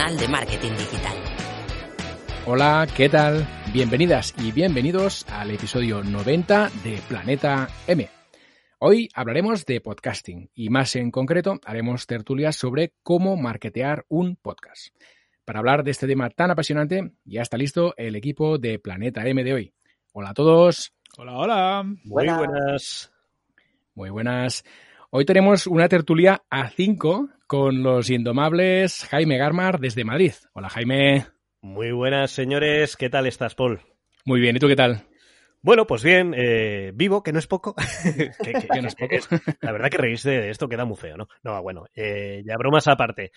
semanal de marketing digital. Hola, ¿qué tal? Bienvenidas y bienvenidos al episodio 90 de Planeta M. Hoy hablaremos de podcasting y más en concreto haremos tertulias sobre cómo marketear un podcast. Para hablar de este tema tan apasionante, ya está listo el equipo de Planeta M de hoy. Hola a todos. Hola, hola. Muy buenas. Muy buenas. Hoy tenemos una tertulia a 5 con los indomables Jaime Garmar desde Madrid. Hola Jaime. Muy buenas, señores. ¿Qué tal estás, Paul? Muy bien, ¿y tú qué tal? Bueno, pues bien, eh, vivo, que no es poco. que, no es poco. la verdad que reírse de esto queda muy feo, ¿no? No, bueno, eh, ya bromas aparte.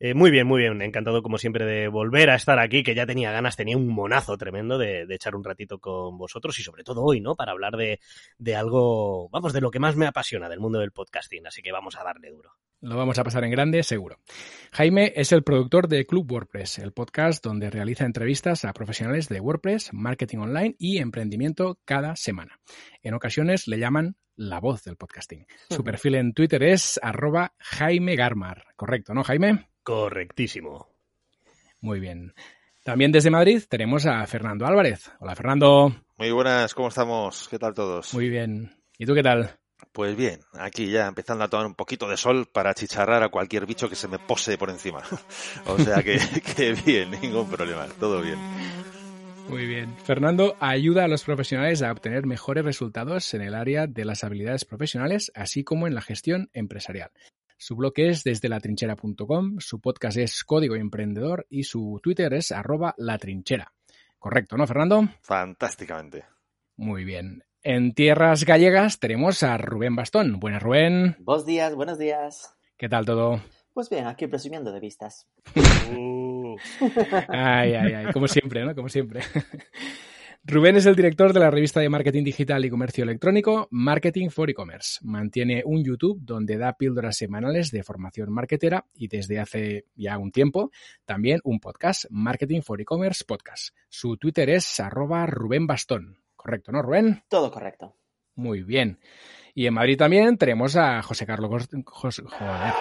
Eh, muy bien, muy bien. Encantado, como siempre, de volver a estar aquí, que ya tenía ganas, tenía un monazo tremendo de, echar un ratito con vosotros y sobre todo hoy, ¿no? Para hablar de, de algo, vamos, de lo que más me apasiona del mundo del podcasting. Así que vamos a darle duro. Lo vamos a pasar en grande, seguro. Jaime es el productor de Club WordPress, el podcast donde realiza entrevistas a profesionales de WordPress, marketing online y emprendimiento cada semana. En ocasiones le llaman la voz del podcasting. Su perfil en Twitter es arroba Jaime Garmar. Correcto, ¿no, Jaime? Correctísimo. Muy bien. También desde Madrid tenemos a Fernando Álvarez. Hola, Fernando. Muy buenas, ¿cómo estamos? ¿Qué tal todos? Muy bien. ¿Y tú qué tal? Pues bien, aquí ya empezando a tomar un poquito de sol para chicharrar a cualquier bicho que se me pose por encima. o sea que, que bien, ningún problema, todo bien. Muy bien. Fernando ayuda a los profesionales a obtener mejores resultados en el área de las habilidades profesionales, así como en la gestión empresarial. Su blog es desde latrinchera.com, su podcast es Código Emprendedor y su Twitter es arroba latrinchera. Correcto, ¿no, Fernando? Fantásticamente. Muy bien. En tierras gallegas tenemos a Rubén Bastón. Buenas, Rubén. Buenos días, buenos días. ¿Qué tal todo? Pues bien, aquí presumiendo de vistas. ay, ay, ay, como siempre, ¿no? Como siempre. Rubén es el director de la revista de marketing digital y comercio electrónico Marketing for E-Commerce. Mantiene un YouTube donde da píldoras semanales de formación marketera y desde hace ya un tiempo también un podcast, Marketing for E-Commerce Podcast. Su Twitter es arroba Rubén Bastón. Correcto, ¿no, Rubén? Todo correcto. Muy bien. Y en Madrid también tenemos a José Carlos... José, joder.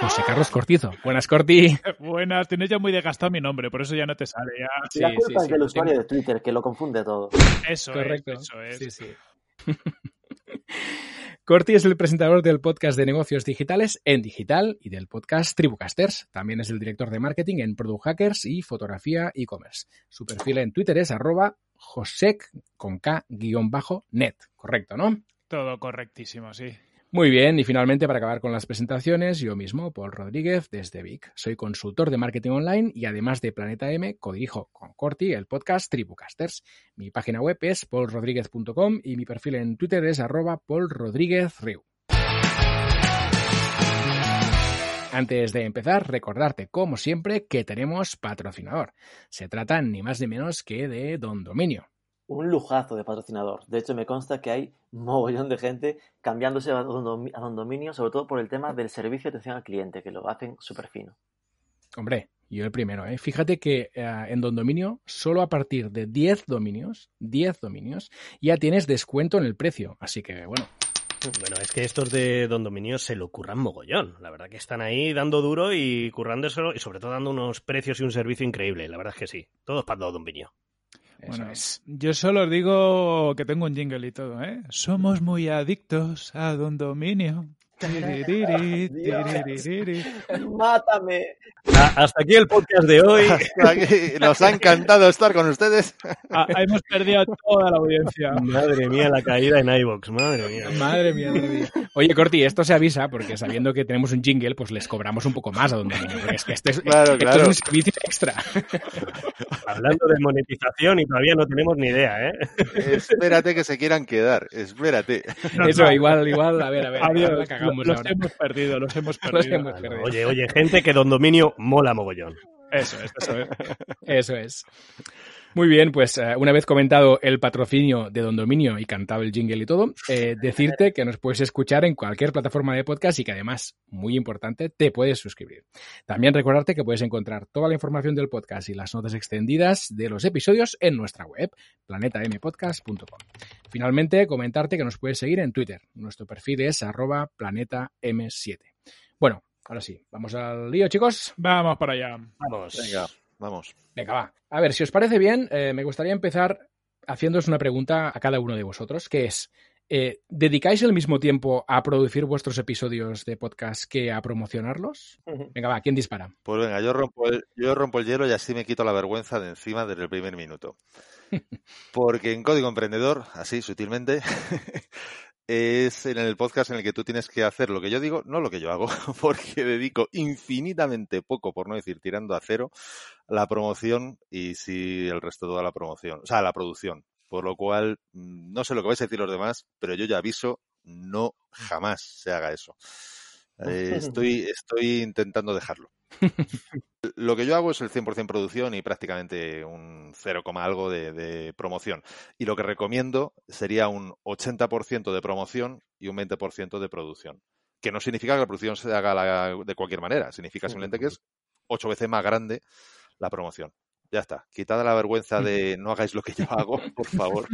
José Carlos Cortizo. Buenas, Corti. Buenas, tienes ya muy desgastado mi nombre, por eso ya no te sale. Ya. Sí, la culpa es del usuario de Twitter, que lo confunde todo. Eso Correcto. es, eso es. Sí, sí. Corti es el presentador del podcast de negocios digitales en digital y del podcast Tribucasters. También es el director de marketing en Product Hackers y fotografía e-commerce. Su perfil en Twitter es arroba josec con K-net. Correcto, ¿no? Todo correctísimo, sí. Muy bien, y finalmente para acabar con las presentaciones, yo mismo, Paul Rodríguez, desde Vic. Soy consultor de marketing online y además de Planeta M, codirijo con Corti el podcast Tribucasters. Mi página web es paulrodríguez.com y mi perfil en Twitter es arroba. Antes de empezar, recordarte, como siempre, que tenemos patrocinador. Se trata ni más ni menos que de Don Dominio un lujazo de patrocinador. De hecho, me consta que hay mogollón de gente cambiándose a Don, Dominio, sobre todo por el tema del servicio de atención al cliente, que lo hacen súper fino. Hombre, yo el primero, ¿eh? Fíjate que eh, en Don Dominio, solo a partir de 10 dominios, 10 dominios, ya tienes descuento en el precio. Así que, bueno. Bueno, es que estos de Don Dominio se lo curran mogollón. La verdad que están ahí dando duro y currando eso y sobre todo dando unos precios y un servicio increíble. La verdad es que sí. Todos para Don Dominio bueno, yo solo os digo que tengo un jingle y todo, ¿eh? Somos muy adictos a Don Dominio. Mátame. Hasta aquí el podcast de hoy. Nos ha encantado estar con ustedes. Ah, hemos perdido toda la audiencia. Madre mía, la caída en iVox. Madre mía. Madre mía, madre mía. Oye, Corti, esto se avisa porque sabiendo que tenemos un jingle, pues les cobramos un poco más a donde es que este es, claro, esto claro. es un servicio extra. Hablando de monetización y todavía no tenemos ni idea, ¿eh? Espérate que se quieran quedar. Espérate. Eso, igual, igual. A ver, a ver. Adiós. la cagamos los ahora. hemos perdido, los hemos perdido. Los hemos perdido. Oye, oye, gente que Don Dominio mola mogollón. Eso es, eso es. Eso es. Muy bien, pues eh, una vez comentado el patrocinio de Don Dominio y cantado el jingle y todo, eh, decirte que nos puedes escuchar en cualquier plataforma de podcast y que además, muy importante, te puedes suscribir. También recordarte que puedes encontrar toda la información del podcast y las notas extendidas de los episodios en nuestra web, planetampodcast.com. Finalmente, comentarte que nos puedes seguir en Twitter. Nuestro perfil es arroba planetaM7. Bueno, ahora sí, vamos al lío, chicos. Vamos para allá. Vamos. Venga, vamos. Venga, va. A ver, si os parece bien, eh, me gustaría empezar haciéndoos una pregunta a cada uno de vosotros, que es, eh, ¿dedicáis el mismo tiempo a producir vuestros episodios de podcast que a promocionarlos? Venga, va, ¿quién dispara? Pues venga, yo rompo, el, yo rompo el hielo y así me quito la vergüenza de encima desde el primer minuto. Porque en Código Emprendedor, así sutilmente, es en el podcast en el que tú tienes que hacer lo que yo digo, no lo que yo hago, porque dedico infinitamente poco, por no decir tirando a cero, la promoción y sí el resto toda la promoción, o sea, la producción. Por lo cual, mm, no sé lo que vais a decir los demás, pero yo ya aviso, no jamás se haga eso. Eh, estoy, estoy intentando dejarlo. Lo que yo hago es el 100% producción y prácticamente un 0, algo de, de, promoción. Y lo que recomiendo sería un 80% de promoción y un 20% de producción. Que no significa que la producción se haga la, de cualquier manera, significa simplemente que es ocho veces más grande la promoción. Ya está. Quitada la vergüenza de no hagáis lo que yo hago, por favor.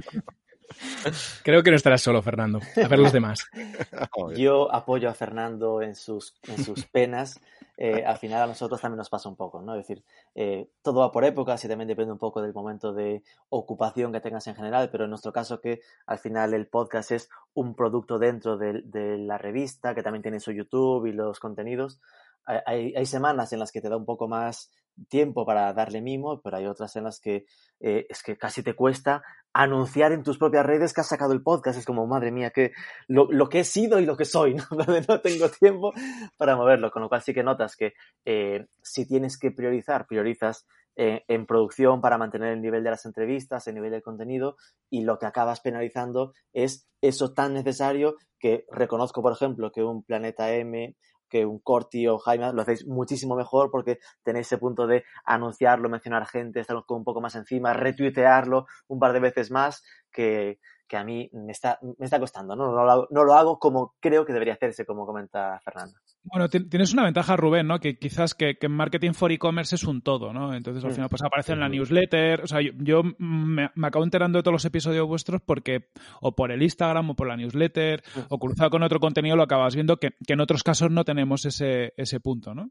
Creo que no estarás solo, Fernando. A ver los demás. Yo apoyo a Fernando en sus, en sus penas. Eh, al final a nosotros también nos pasa un poco, ¿no? Es decir, eh, todo va por épocas y también depende un poco del momento de ocupación que tengas en general, pero en nuestro caso que al final el podcast es un producto dentro de, de la revista, que también tiene su YouTube y los contenidos. Hay, hay, semanas en las que te da un poco más tiempo para darle mimo, pero hay otras en las que eh, es que casi te cuesta anunciar en tus propias redes que has sacado el podcast. Es como, madre mía, que lo, lo que he sido y lo que soy, ¿no? no tengo tiempo para moverlo. Con lo cual sí que notas que eh, si tienes que priorizar, priorizas eh, en producción para mantener el nivel de las entrevistas, el nivel del contenido, y lo que acabas penalizando es eso tan necesario que reconozco, por ejemplo, que un Planeta M que un Corti o Jaime lo hacéis muchísimo mejor porque tenéis ese punto de anunciarlo, mencionar gente, estar un poco más encima, retuitearlo un par de veces más que, que a mí me está, me está costando, ¿no? No, lo hago, no lo hago como creo que debería hacerse, como comenta Fernando. Bueno, tienes una ventaja, Rubén, ¿no? Que quizás que, que marketing for e-commerce es un todo, ¿no? Entonces al final pues aparece en la newsletter. O sea, yo, yo me, me, acabo enterando de todos los episodios vuestros porque o por el Instagram o por la newsletter o cruzado con otro contenido lo acabas viendo que, que en otros casos no tenemos ese, ese punto, ¿no?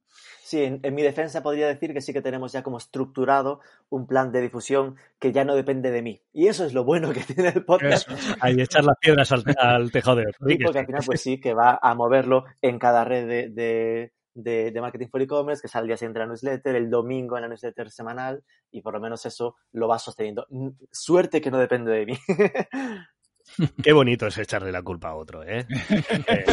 Sí, en, en, mi defensa podría decir que sí que tenemos ya como estructurado un plan de difusión que ya no depende de mí. Y eso es lo bueno que tiene el podcast. Eso. Ahí echar las piedras al, al tejado de Sí, porque al final pues sí que va a moverlo en cada red de, de, de, de Marketing for E-Commerce, que sale el día siguiente en la newsletter, el domingo en la newsletter semanal, y por lo menos eso lo va sosteniendo. Suerte que no depende de mí. Qué bonito es echarle la culpa a otro, ¿eh? eh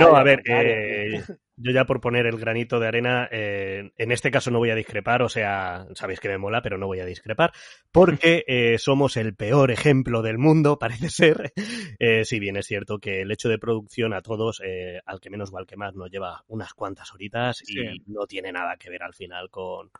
no, a ver, eh, yo ya por poner el granito de arena, eh, en este caso no voy a discrepar, o sea, sabéis que me mola, pero no voy a discrepar, porque eh, somos el peor ejemplo del mundo, parece ser. Eh, si bien es cierto que el hecho de producción a todos, al que menos o al que más, nos lleva unas cuantas horitas y no tiene nada que ver al final con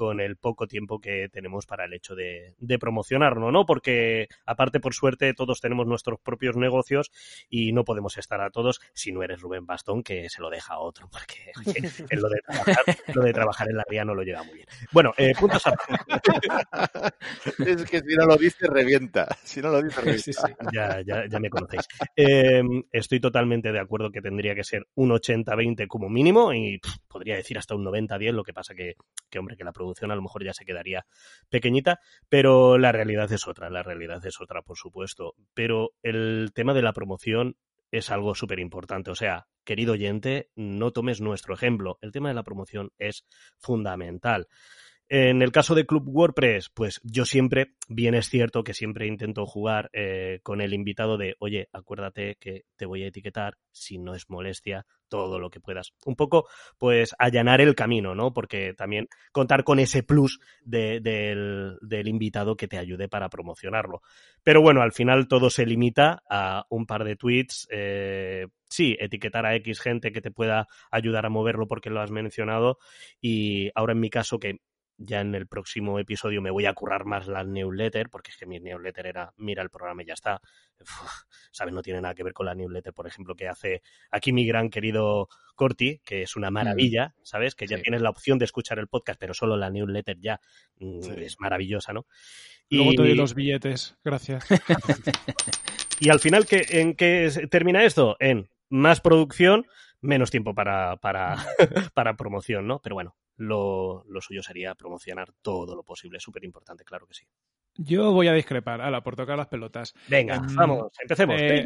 con el poco tiempo que tenemos para el hecho de, de, promocionarlo, ¿no? Porque aparte, por suerte, todos tenemos nuestros propios negocios y no podemos estar a todos si no eres Rubén Bastón, que se lo deja a otro, porque oye, lo, de trabajar, lo de trabajar en la ría no lo lleva muy bien. Bueno, eh, puntos a... Es que si no lo dice, revienta. Si no lo dice, revienta. Sí, sí. Ya, ya, ya, me conocéis. Eh, estoy totalmente de acuerdo que tendría que ser un 80-20 como mínimo y pff, podría decir hasta un 90-10, lo que pasa que, que, hombre, que la producción a lo mejor ya se quedaría pequeñita, pero la realidad es otra, la realidad es otra, por supuesto. Pero el tema de la promoción es algo súper importante. O sea, querido oyente, no tomes nuestro ejemplo. El tema de la promoción es fundamental. En el caso de Club WordPress, pues yo siempre, bien es cierto que siempre intento jugar eh, con el invitado de, oye, acuérdate que te voy a etiquetar, si no es molestia, todo lo que puedas. Un poco, pues, allanar el camino, ¿no? Porque también contar con ese plus de, del, del invitado que te ayude para promocionarlo. Pero bueno, al final todo se limita a un par de tweets, eh, sí, etiquetar a X gente que te pueda ayudar a moverlo porque lo has mencionado. Y ahora en mi caso, que ya en el próximo episodio me voy a currar más la newsletter, porque es que mi newsletter era, mira el programa y ya está. Uf, ¿Sabes? No tiene nada que ver con la newsletter, por ejemplo, que hace aquí mi gran querido Corti, que es una maravilla, ¿sabes? Que ya sí. tienes la opción de escuchar el podcast, pero solo la newsletter ya mm, sí. es maravillosa, ¿no? Y... Luego te doy los billetes, gracias. y al final, ¿qué, ¿en qué termina esto? En más producción, menos tiempo para, para, para promoción, ¿no? Pero bueno, lo, lo suyo sería promocionar todo lo posible. Súper importante, claro que sí. Yo voy a discrepar, ala, por tocar las pelotas. Venga, Em, vamos, empecemos. eh,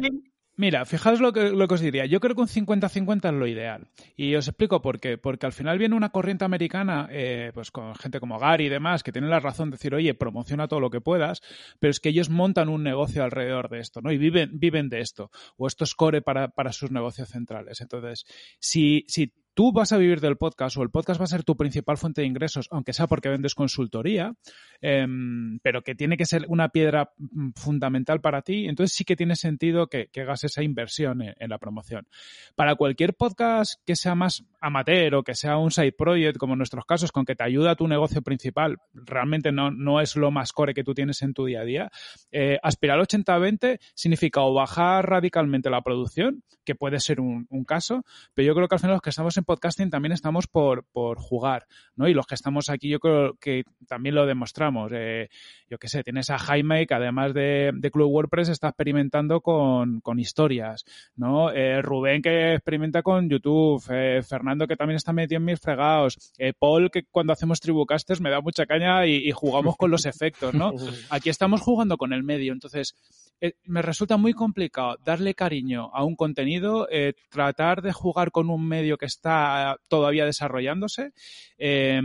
Mira, fijaos lo que, lo que os diría. Yo creo que un 50-50 es lo ideal. Y os explico por qué. Porque al final viene una corriente americana, eh, pues con gente como Gary y demás, que tienen la razón de decir, oye, promociona todo lo que puedas, pero es que ellos montan un negocio alrededor de esto, ¿no? Y viven, viven de esto. O esto es core para, para sus negocios centrales. Entonces, si, si tú vas a vivir del podcast o el podcast va a ser tu principal fuente de ingresos, aunque sea porque vendes consultoría, em, pero que tiene que ser una piedra mm, fundamental para ti, entonces sí que tiene sentido que, que hagas esa inversión en, en la promoción. Para cualquier podcast que sea más amateur o que sea un side project, como en nuestros casos, con que te ayuda a tu negocio principal, realmente no, no es lo más core que tú tienes en tu día a día. Eh, aspirar al 80-20 significa o bajar radicalmente la producción, que puede ser un, un caso, pero yo creo que al final los que estamos en podcasting también estamos por, por jugar, ¿no? Y los que estamos aquí yo creo que también lo demostramos. Eh, yo qué sé, tienes a Jaime que además de, de Club WordPress está experimentando con, con historias, ¿no? Eh, Rubén que experimenta con YouTube, eh, Fernando que también está metido en mis fregados, eh, Paul que cuando hacemos Tribucasters me da mucha caña y, y jugamos con los efectos, ¿no? Aquí estamos jugando con el medio, entonces eh, me resulta muy complicado darle cariño a un contenido, eh, tratar de jugar con un medio que está todavía desarrollándose eh,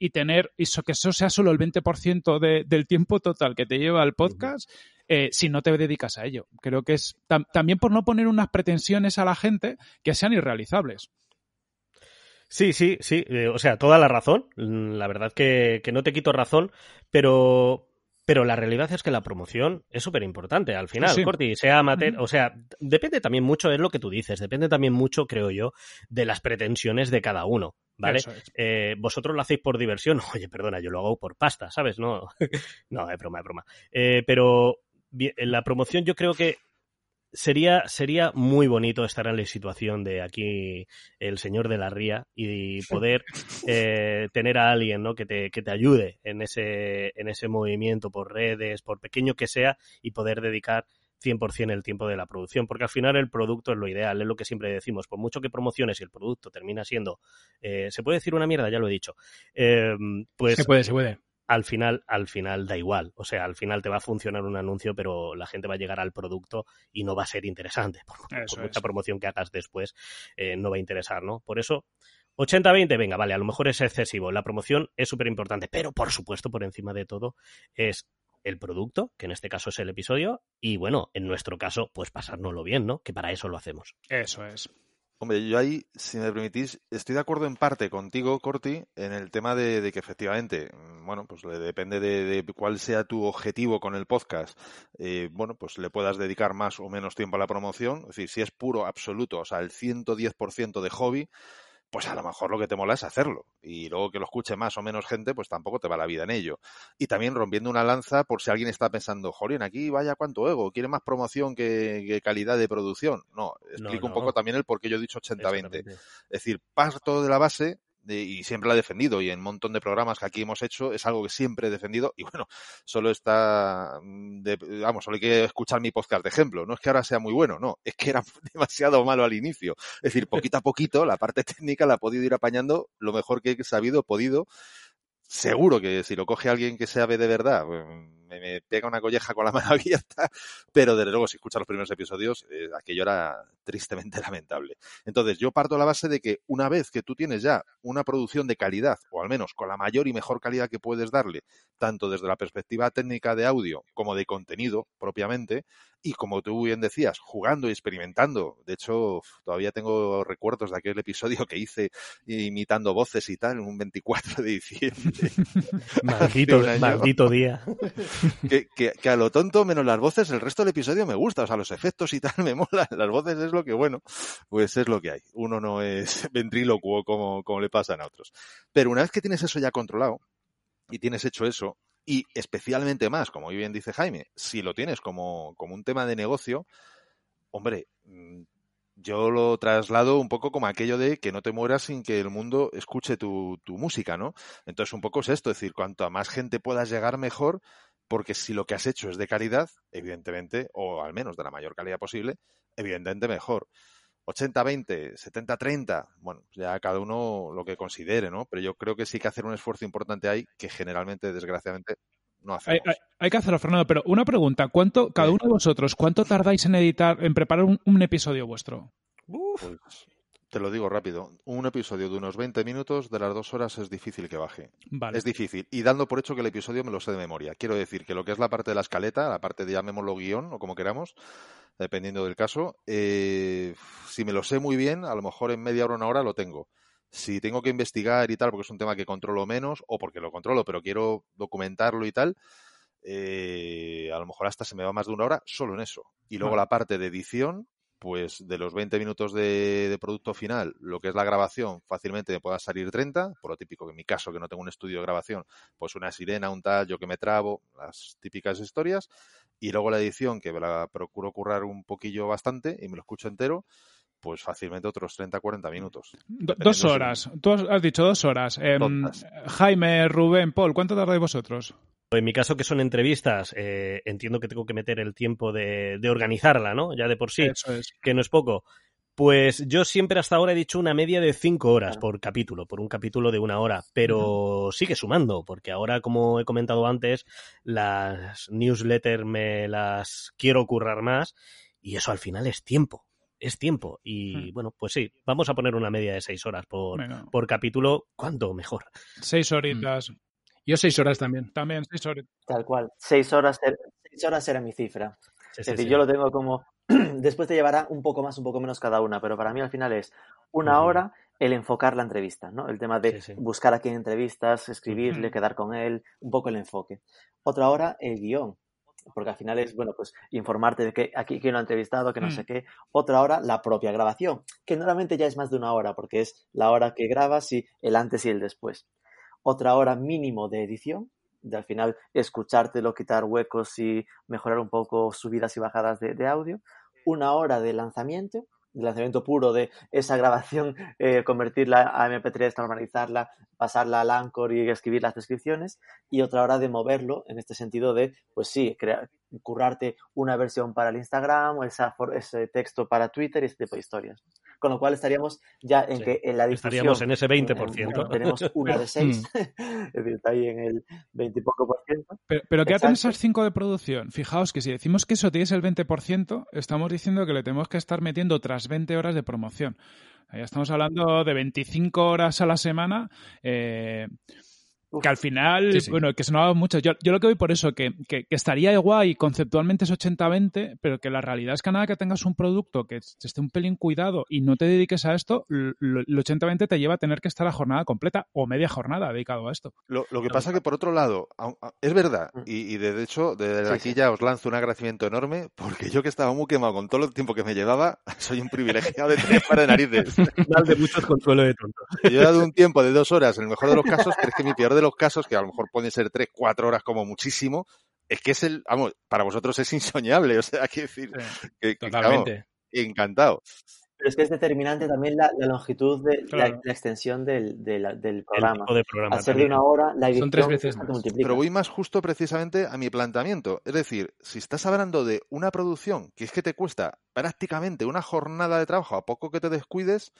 y tener eso, que eso sea solo el 20% de, del tiempo total que te lleva el podcast. Eh, si no te dedicas a ello. Creo que es tam también por no poner unas pretensiones a la gente que sean irrealizables. Sí, sí, sí. eh, o sea, toda la razón. Mm, La verdad que, que no te quito razón, pero. Pero la realidad es que la promoción es súper importante al final, Sí. Corti, sea amateur, o sea, depende también mucho, es lo que tú dices, depende también mucho, creo yo, de las pretensiones de cada uno, ¿vale? Es. Eh, vosotros lo hacéis por diversión, oye, perdona, yo lo hago por pasta, ¿sabes? No, no, es broma, es broma. Eh, pero la promoción yo creo que sería, sería muy bonito estar en la situación de aquí el señor de la ría y poder eh, tener a alguien ¿no? que, te, que te ayude en ese, en ese movimiento por redes, por pequeño que sea, y poder dedicar 100% el tiempo de la producción, porque al final el producto es lo ideal, es lo que siempre decimos, por mucho que promociones y el producto termina siendo, eh, se puede decir una mierda, ya lo he dicho, eh, pues Se puede, se puede. Al final, al final da igual. O sea, al final te va a funcionar un anuncio, pero la gente va a llegar al producto y no va a ser interesante. Por, por mucha promoción que hagas después, eh, no va a interesar, ¿no? Por eso, 80-20, venga, vale, a lo mejor es excesivo. La promoción es súper importante, pero por supuesto, por encima de todo, es el producto, que en este caso es el episodio, y bueno, en nuestro caso, pues pasárnoslo bien, ¿no? Que para eso lo hacemos. Eso es. Hombre, yo ahí, si me permitís, estoy de acuerdo en parte contigo, Corti, en el tema de, que efectivamente, mm, bueno, pues le depende de, de cuál sea tu objetivo con el podcast, eh, bueno, pues le puedas dedicar más o menos tiempo a la promoción. Es decir, si es puro, absoluto, o sea, el 110% de hobby, pues a lo mejor lo que te mola es hacerlo. Y luego que lo escuche más o menos gente, pues tampoco te va la vida en ello. Y también rompiendo una lanza por si alguien está pensando, Jolín, aquí vaya cuánto ego, quiere más promoción que, que calidad de producción. No, explico un no. poco también el por qué yo he dicho 80-20. Exactamente. Es decir, parto de la base y siempre la he defendido y en un montón de programas que aquí hemos hecho es algo que siempre he defendido y bueno, solo está, mm, de- vamos, solo hay que escuchar mi podcast de ejemplo. No es que ahora sea muy bueno, no, es que era demasiado malo al inicio. Es decir, poquito a poquito la parte técnica la he podido ir apañando lo mejor que he sabido, podido. Seguro que si lo coge alguien que sabe de verdad, pues, me, me pega una colleja con la mano abierta, pero desde luego si escucha los primeros episodios, eh, aquello era tristemente lamentable. Entonces, yo parto de la base de que una vez que tú tienes ya una producción de calidad, o al menos con la mayor y mejor calidad que puedes darle, tanto desde la perspectiva técnica de audio como de contenido propiamente, y como tú bien decías, jugando y experimentando. De hecho, todavía tengo recuerdos de aquel episodio que hice imitando voces y tal, en un 24 de diciembre. Maldito, maldito día. Que, que, que a lo tonto, menos las voces, el resto del episodio me gusta. O sea, los efectos y tal me mola. Las voces es lo que, bueno, pues es lo que hay. Uno no es ventrílocuo como, como le pasan a otros. Pero una vez que tienes eso ya controlado y tienes hecho eso, y especialmente más, como bien dice Jaime, si lo tienes como, como un tema de negocio, hombre, mm, yo lo traslado un poco como aquello de que no te mueras sin que el mundo escuche tu, tu música, ¿no? Entonces un poco es esto, es decir, cuanto a más gente puedas llegar mejor, porque si lo que has hecho es de calidad, evidentemente, o al menos de la mayor calidad posible, evidentemente mejor. 80-20, 70-30, bueno, ya cada uno lo que considere, ¿no? Pero yo creo que sí que hacer un esfuerzo importante ahí que generalmente, desgraciadamente, no hacemos. Hay, que hacerlo, Fernando, pero una pregunta, ¿cuánto, cada uno de vosotros, cuánto tardáis en editar, en preparar un, episodio vuestro? Pues, te lo digo rápido, un episodio de unos 20 minutos de las dos horas es difícil que baje. Es difícil. Y dando por hecho que el episodio me lo sé de memoria. Quiero decir que lo que es la parte de la escaleta, la parte de llamémoslo guion o como queramos, dependiendo del caso, eh, si me lo sé muy bien, a lo mejor en media hora o una hora lo tengo. Si tengo que investigar y tal, porque es un tema que controlo menos, o porque lo controlo, pero quiero documentarlo y tal, eh, a lo mejor hasta se me va más de una hora solo en eso. Y luego la parte de edición, pues de los 20 minutos de, producto final, lo que es la grabación, fácilmente me pueda salir 30, por lo típico que en mi caso, que no tengo un estudio de grabación, pues una sirena, un tal, yo que me trabo, las típicas historias, y luego la edición, que me la procuro currar un poquillo bastante y me lo escucho entero, pues fácilmente otros 30, 40 minutos. dos horas. Tú has dicho dos horas. Em, Jaime, Rubén, Paul, ¿cuánto tardáis vosotros? En mi caso, que son entrevistas, eh, entiendo que tengo que meter el tiempo de, organizarla, ¿no? Ya de por sí, que no es poco. Pues yo siempre hasta ahora he dicho una media de cinco horas por capítulo, por un capítulo de una hora, pero sigue sumando, porque ahora, como he comentado antes, las newsletters me las quiero currar más y eso al final es tiempo, es tiempo. Y bueno, pues sí, vamos a poner una media de seis horas por, por capítulo, ¿cuánto mejor? Seis horitas. Yo seis horas también. También seis horas. Tal cual. Seis horas, seis horas era mi cifra. es decir, yo lo tengo como... Después te llevará un poco más, un poco menos cada una, pero para mí al final es una hora el enfocar la entrevista, ¿no? El tema de buscar a quién entrevistas, escribirle, quedar con él, un poco el enfoque. Otra hora, el guion, porque al final es, bueno, pues informarte de que aquí quién lo ha entrevistado, que no sé mm. qué. Otra hora, la propia grabación, que normalmente ya es más de una hora, porque es la hora que grabas y el antes y el después otra hora mínimo de edición, de al final escuchártelo, quitar huecos y mejorar un poco subidas y bajadas de, audio, una hora de lanzamiento, de lanzamiento puro de esa grabación, eh, convertirla a MP3, normalizarla, pasarla al Anchor y escribir las descripciones, y otra hora de moverlo en este sentido de, pues sí, crear, currarte una versión para el Instagram o esa, ese texto para Twitter y ese tipo de historias. Con lo cual estaríamos ya en que en la difusión... Estaríamos en ese 20%. tenemos una de 6, es decir, está ahí en el 20 y poco por ciento. Pero, pero quédate en esas 5 de producción. Fijaos que si decimos que eso tienes el 20%, estamos diciendo que le tenemos que estar metiendo otras 20 horas de promoción. Ya estamos hablando de 25 horas a la semana. Eh, que al final, bueno, que sonaba mucho. Yo, yo, lo que voy por eso, que, que, estaría igual y conceptualmente es 80-20, pero que la realidad es que nada que tengas un producto que esté un pelín cuidado y no te dediques a esto, el 80-20 te lleva a tener que estar a jornada completa o media jornada dedicado a esto. Lo, lo que pasa que, por otro lado, es verdad, mm. y, y de hecho, desde aquí ya os lanzo un agradecimiento enorme, porque yo que estaba muy quemado con todo el tiempo que me llevaba, soy un privilegiado de tener para de narices. De muchos consuelo de tonto. Yo he dado un tiempo de dos horas, en el mejor de los casos, pero es que mi peor de los casos, que a lo mejor pueden ser tres, cuatro horas como muchísimo, es que es el, vamos, para vosotros es insoñable, o sea, hay que decir, que, totalmente. encantado. Pero es que es determinante también la, longitud de la, extensión del, del programa. De programa de una hora, la edición Son tres veces más. Pero voy más justo precisamente a mi planteamiento. Es decir, si estás hablando de una producción que es que te cuesta prácticamente una jornada de trabajo a poco que te descuides,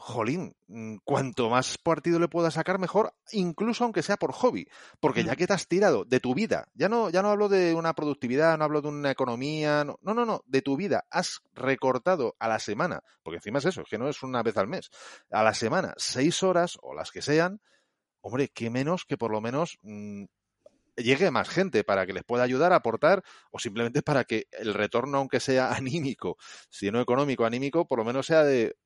jolín, mm, cuanto más partido le puedas sacar, mejor, incluso aunque sea por hobby, porque ya mm. que te has tirado de tu vida, ya no, ya no hablo de una productividad, no hablo de una economía, no, no, no, de tu vida, has recortado a la semana, porque encima es eso, que no es una vez al mes, a la semana, seis horas o las que sean, hombre, qué menos que por lo menos mm, llegue más gente para que les pueda ayudar a aportar o simplemente para que el retorno, aunque sea anímico, si no económico, anímico, por lo menos sea de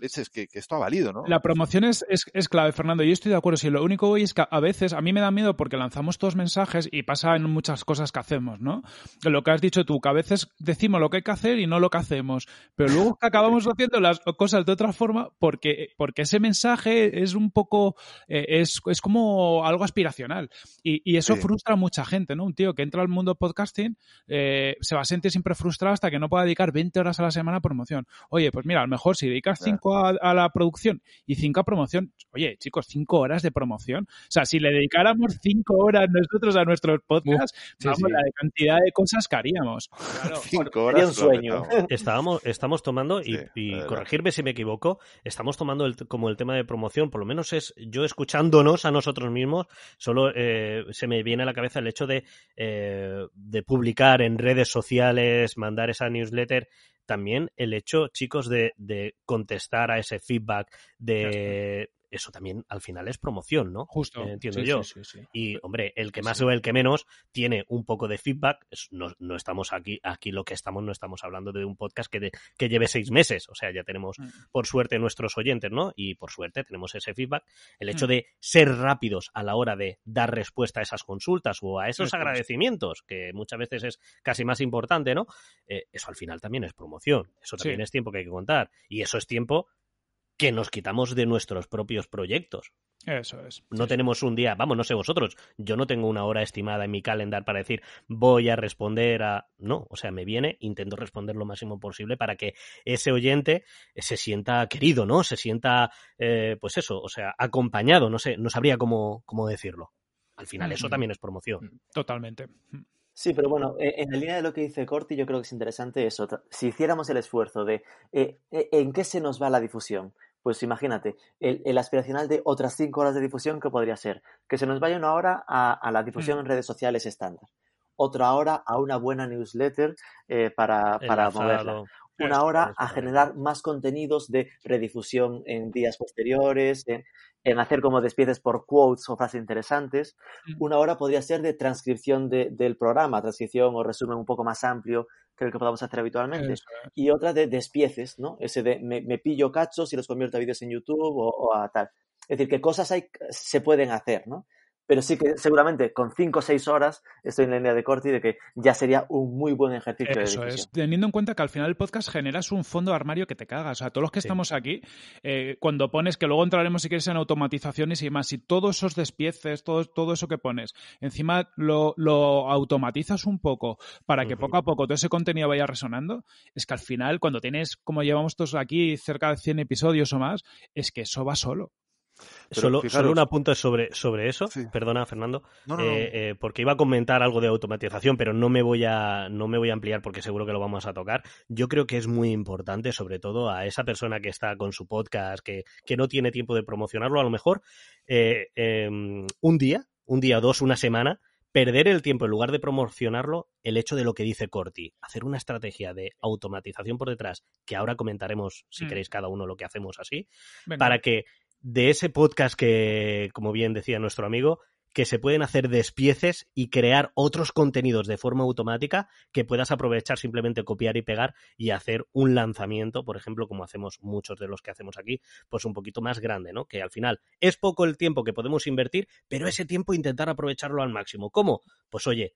es que, que, esto ha valido, ¿no? La promoción es, es, clave, Fernando. Yo estoy de acuerdo. Si lo único hoy es que a veces a mí me da miedo porque lanzamos todos mensajes y pasa en muchas cosas que hacemos, ¿no? Lo que has dicho tú, que a veces decimos lo que hay que hacer y no lo que hacemos, pero luego acabamos haciendo las cosas de otra forma porque, porque ese mensaje es un poco, eh, es, es como algo aspiracional y, y eso frustra a mucha gente, ¿no? Un tío que entra al mundo podcasting eh, se va a sentir siempre frustrado hasta que no pueda dedicar 20 horas a la semana a promoción. Oye, pues mira, a lo mejor si dedicas cinco a, a, la producción y cinco a promoción. Oye, chicos, cinco horas de promoción. O sea, si le dedicáramos cinco horas nosotros a nuestros podcasts, sí, vamos, sí. la cantidad de cosas que haríamos. Claro, cinco horas. un sueño. Estábamos, estamos tomando, y, y corregirme si me equivoco, estamos tomando el, como el tema de promoción, por lo menos es yo escuchándonos a nosotros mismos, solo eh, se me viene a la cabeza el hecho de, eh, de publicar en redes sociales, mandar esa newsletter también el hecho, chicos, de, de contestar a ese feedback, de eso también al final es promoción, ¿no? Justo. Eh, entiendo sí, yo. Sí, sí, y, hombre, el que más o el que menos tiene un poco de feedback. No, no, estamos aquí, aquí lo que estamos, no estamos hablando de un podcast que, de, que lleve seis meses. O sea, ya tenemos, mm. por suerte, nuestros oyentes, ¿no? Y por suerte tenemos ese feedback. El hecho mm. de ser rápidos a la hora de dar respuesta a esas consultas o a esos agradecimientos, que muchas veces es casi más importante, ¿no? Eh, eso al final también es promoción. Eso también es tiempo que hay que contar. Y eso es tiempo que nos quitamos de nuestros propios proyectos. Eso es. No sí. tenemos un día, vamos, no sé vosotros, yo no tengo una hora estimada en mi calendar para decir voy a responder a... No, o sea, me viene, intento responder lo máximo posible para que ese oyente se sienta querido, ¿no? Se sienta, eh, pues eso, o sea, acompañado, no sé, no sabría cómo, cómo decirlo. Al final mm -hmm. eso también es promoción. Totalmente. Sí, pero bueno, en la línea de lo que dice Corti, yo creo que es interesante eso. Si hiciéramos el esfuerzo de eh, en qué se nos va la difusión, pues imagínate, el, el, aspiracional de otras cinco horas de difusión, ¿qué podría ser? Que se nos vaya una hora a, a la difusión mm. en redes sociales estándar, otra hora a una buena newsletter eh, para, para moverla, una hora a generar más contenidos de redifusión en días posteriores, en, en hacer como despieces por quotes o frases interesantes. Una hora podría ser de transcripción de, del programa, transcripción o resumen un poco más amplio que el que podamos hacer habitualmente. Eso. Y otra de despieces, ¿no? Ese de me, me, pillo cachos y los convierto a vídeos en YouTube o, o a tal. Es decir, que cosas hay, se pueden hacer, ¿no? Pero sí que seguramente con 5 o 6 horas estoy en la línea de Corti de que ya sería un muy buen ejercicio Eso de es, teniendo en cuenta que al final el podcast generas un fondo de armario que te cagas. O sea, todos los que sí. estamos aquí, eh, cuando pones, que luego entraremos si quieres en automatizaciones y demás, y todos esos despieces, todo, todo eso que pones, encima lo, lo automatizas un poco para que uh -huh. poco a poco todo ese contenido vaya resonando, es que al final, cuando tienes, como llevamos todos aquí, cerca de 100 episodios o más, es que eso va solo. Solo, fijaros, solo, un apunte sobre, sobre eso, sí. perdona Fernando, no, no, eh, eh, porque iba a comentar algo de automatización, pero no me, voy a, no me voy a ampliar porque seguro que lo vamos a tocar. Yo creo que es muy importante, sobre todo a esa persona que está con su podcast, que, que no tiene tiempo de promocionarlo, a lo mejor eh, em, un día, un día, dos, una semana, perder el tiempo en lugar de promocionarlo, el hecho de lo que dice Corti, hacer una estrategia de automatización por detrás, que ahora comentaremos, si mm. queréis, cada uno lo que hacemos así, Venga. para que de ese podcast que, como bien decía nuestro amigo, que se pueden hacer despieces y crear otros contenidos de forma automática que puedas aprovechar simplemente copiar y pegar y hacer un lanzamiento, por ejemplo, como hacemos muchos de los que hacemos aquí, pues un poquito más grande, ¿no? Que al final es poco el tiempo que podemos invertir, pero ese tiempo intentar aprovecharlo al máximo. ¿Cómo? Pues oye,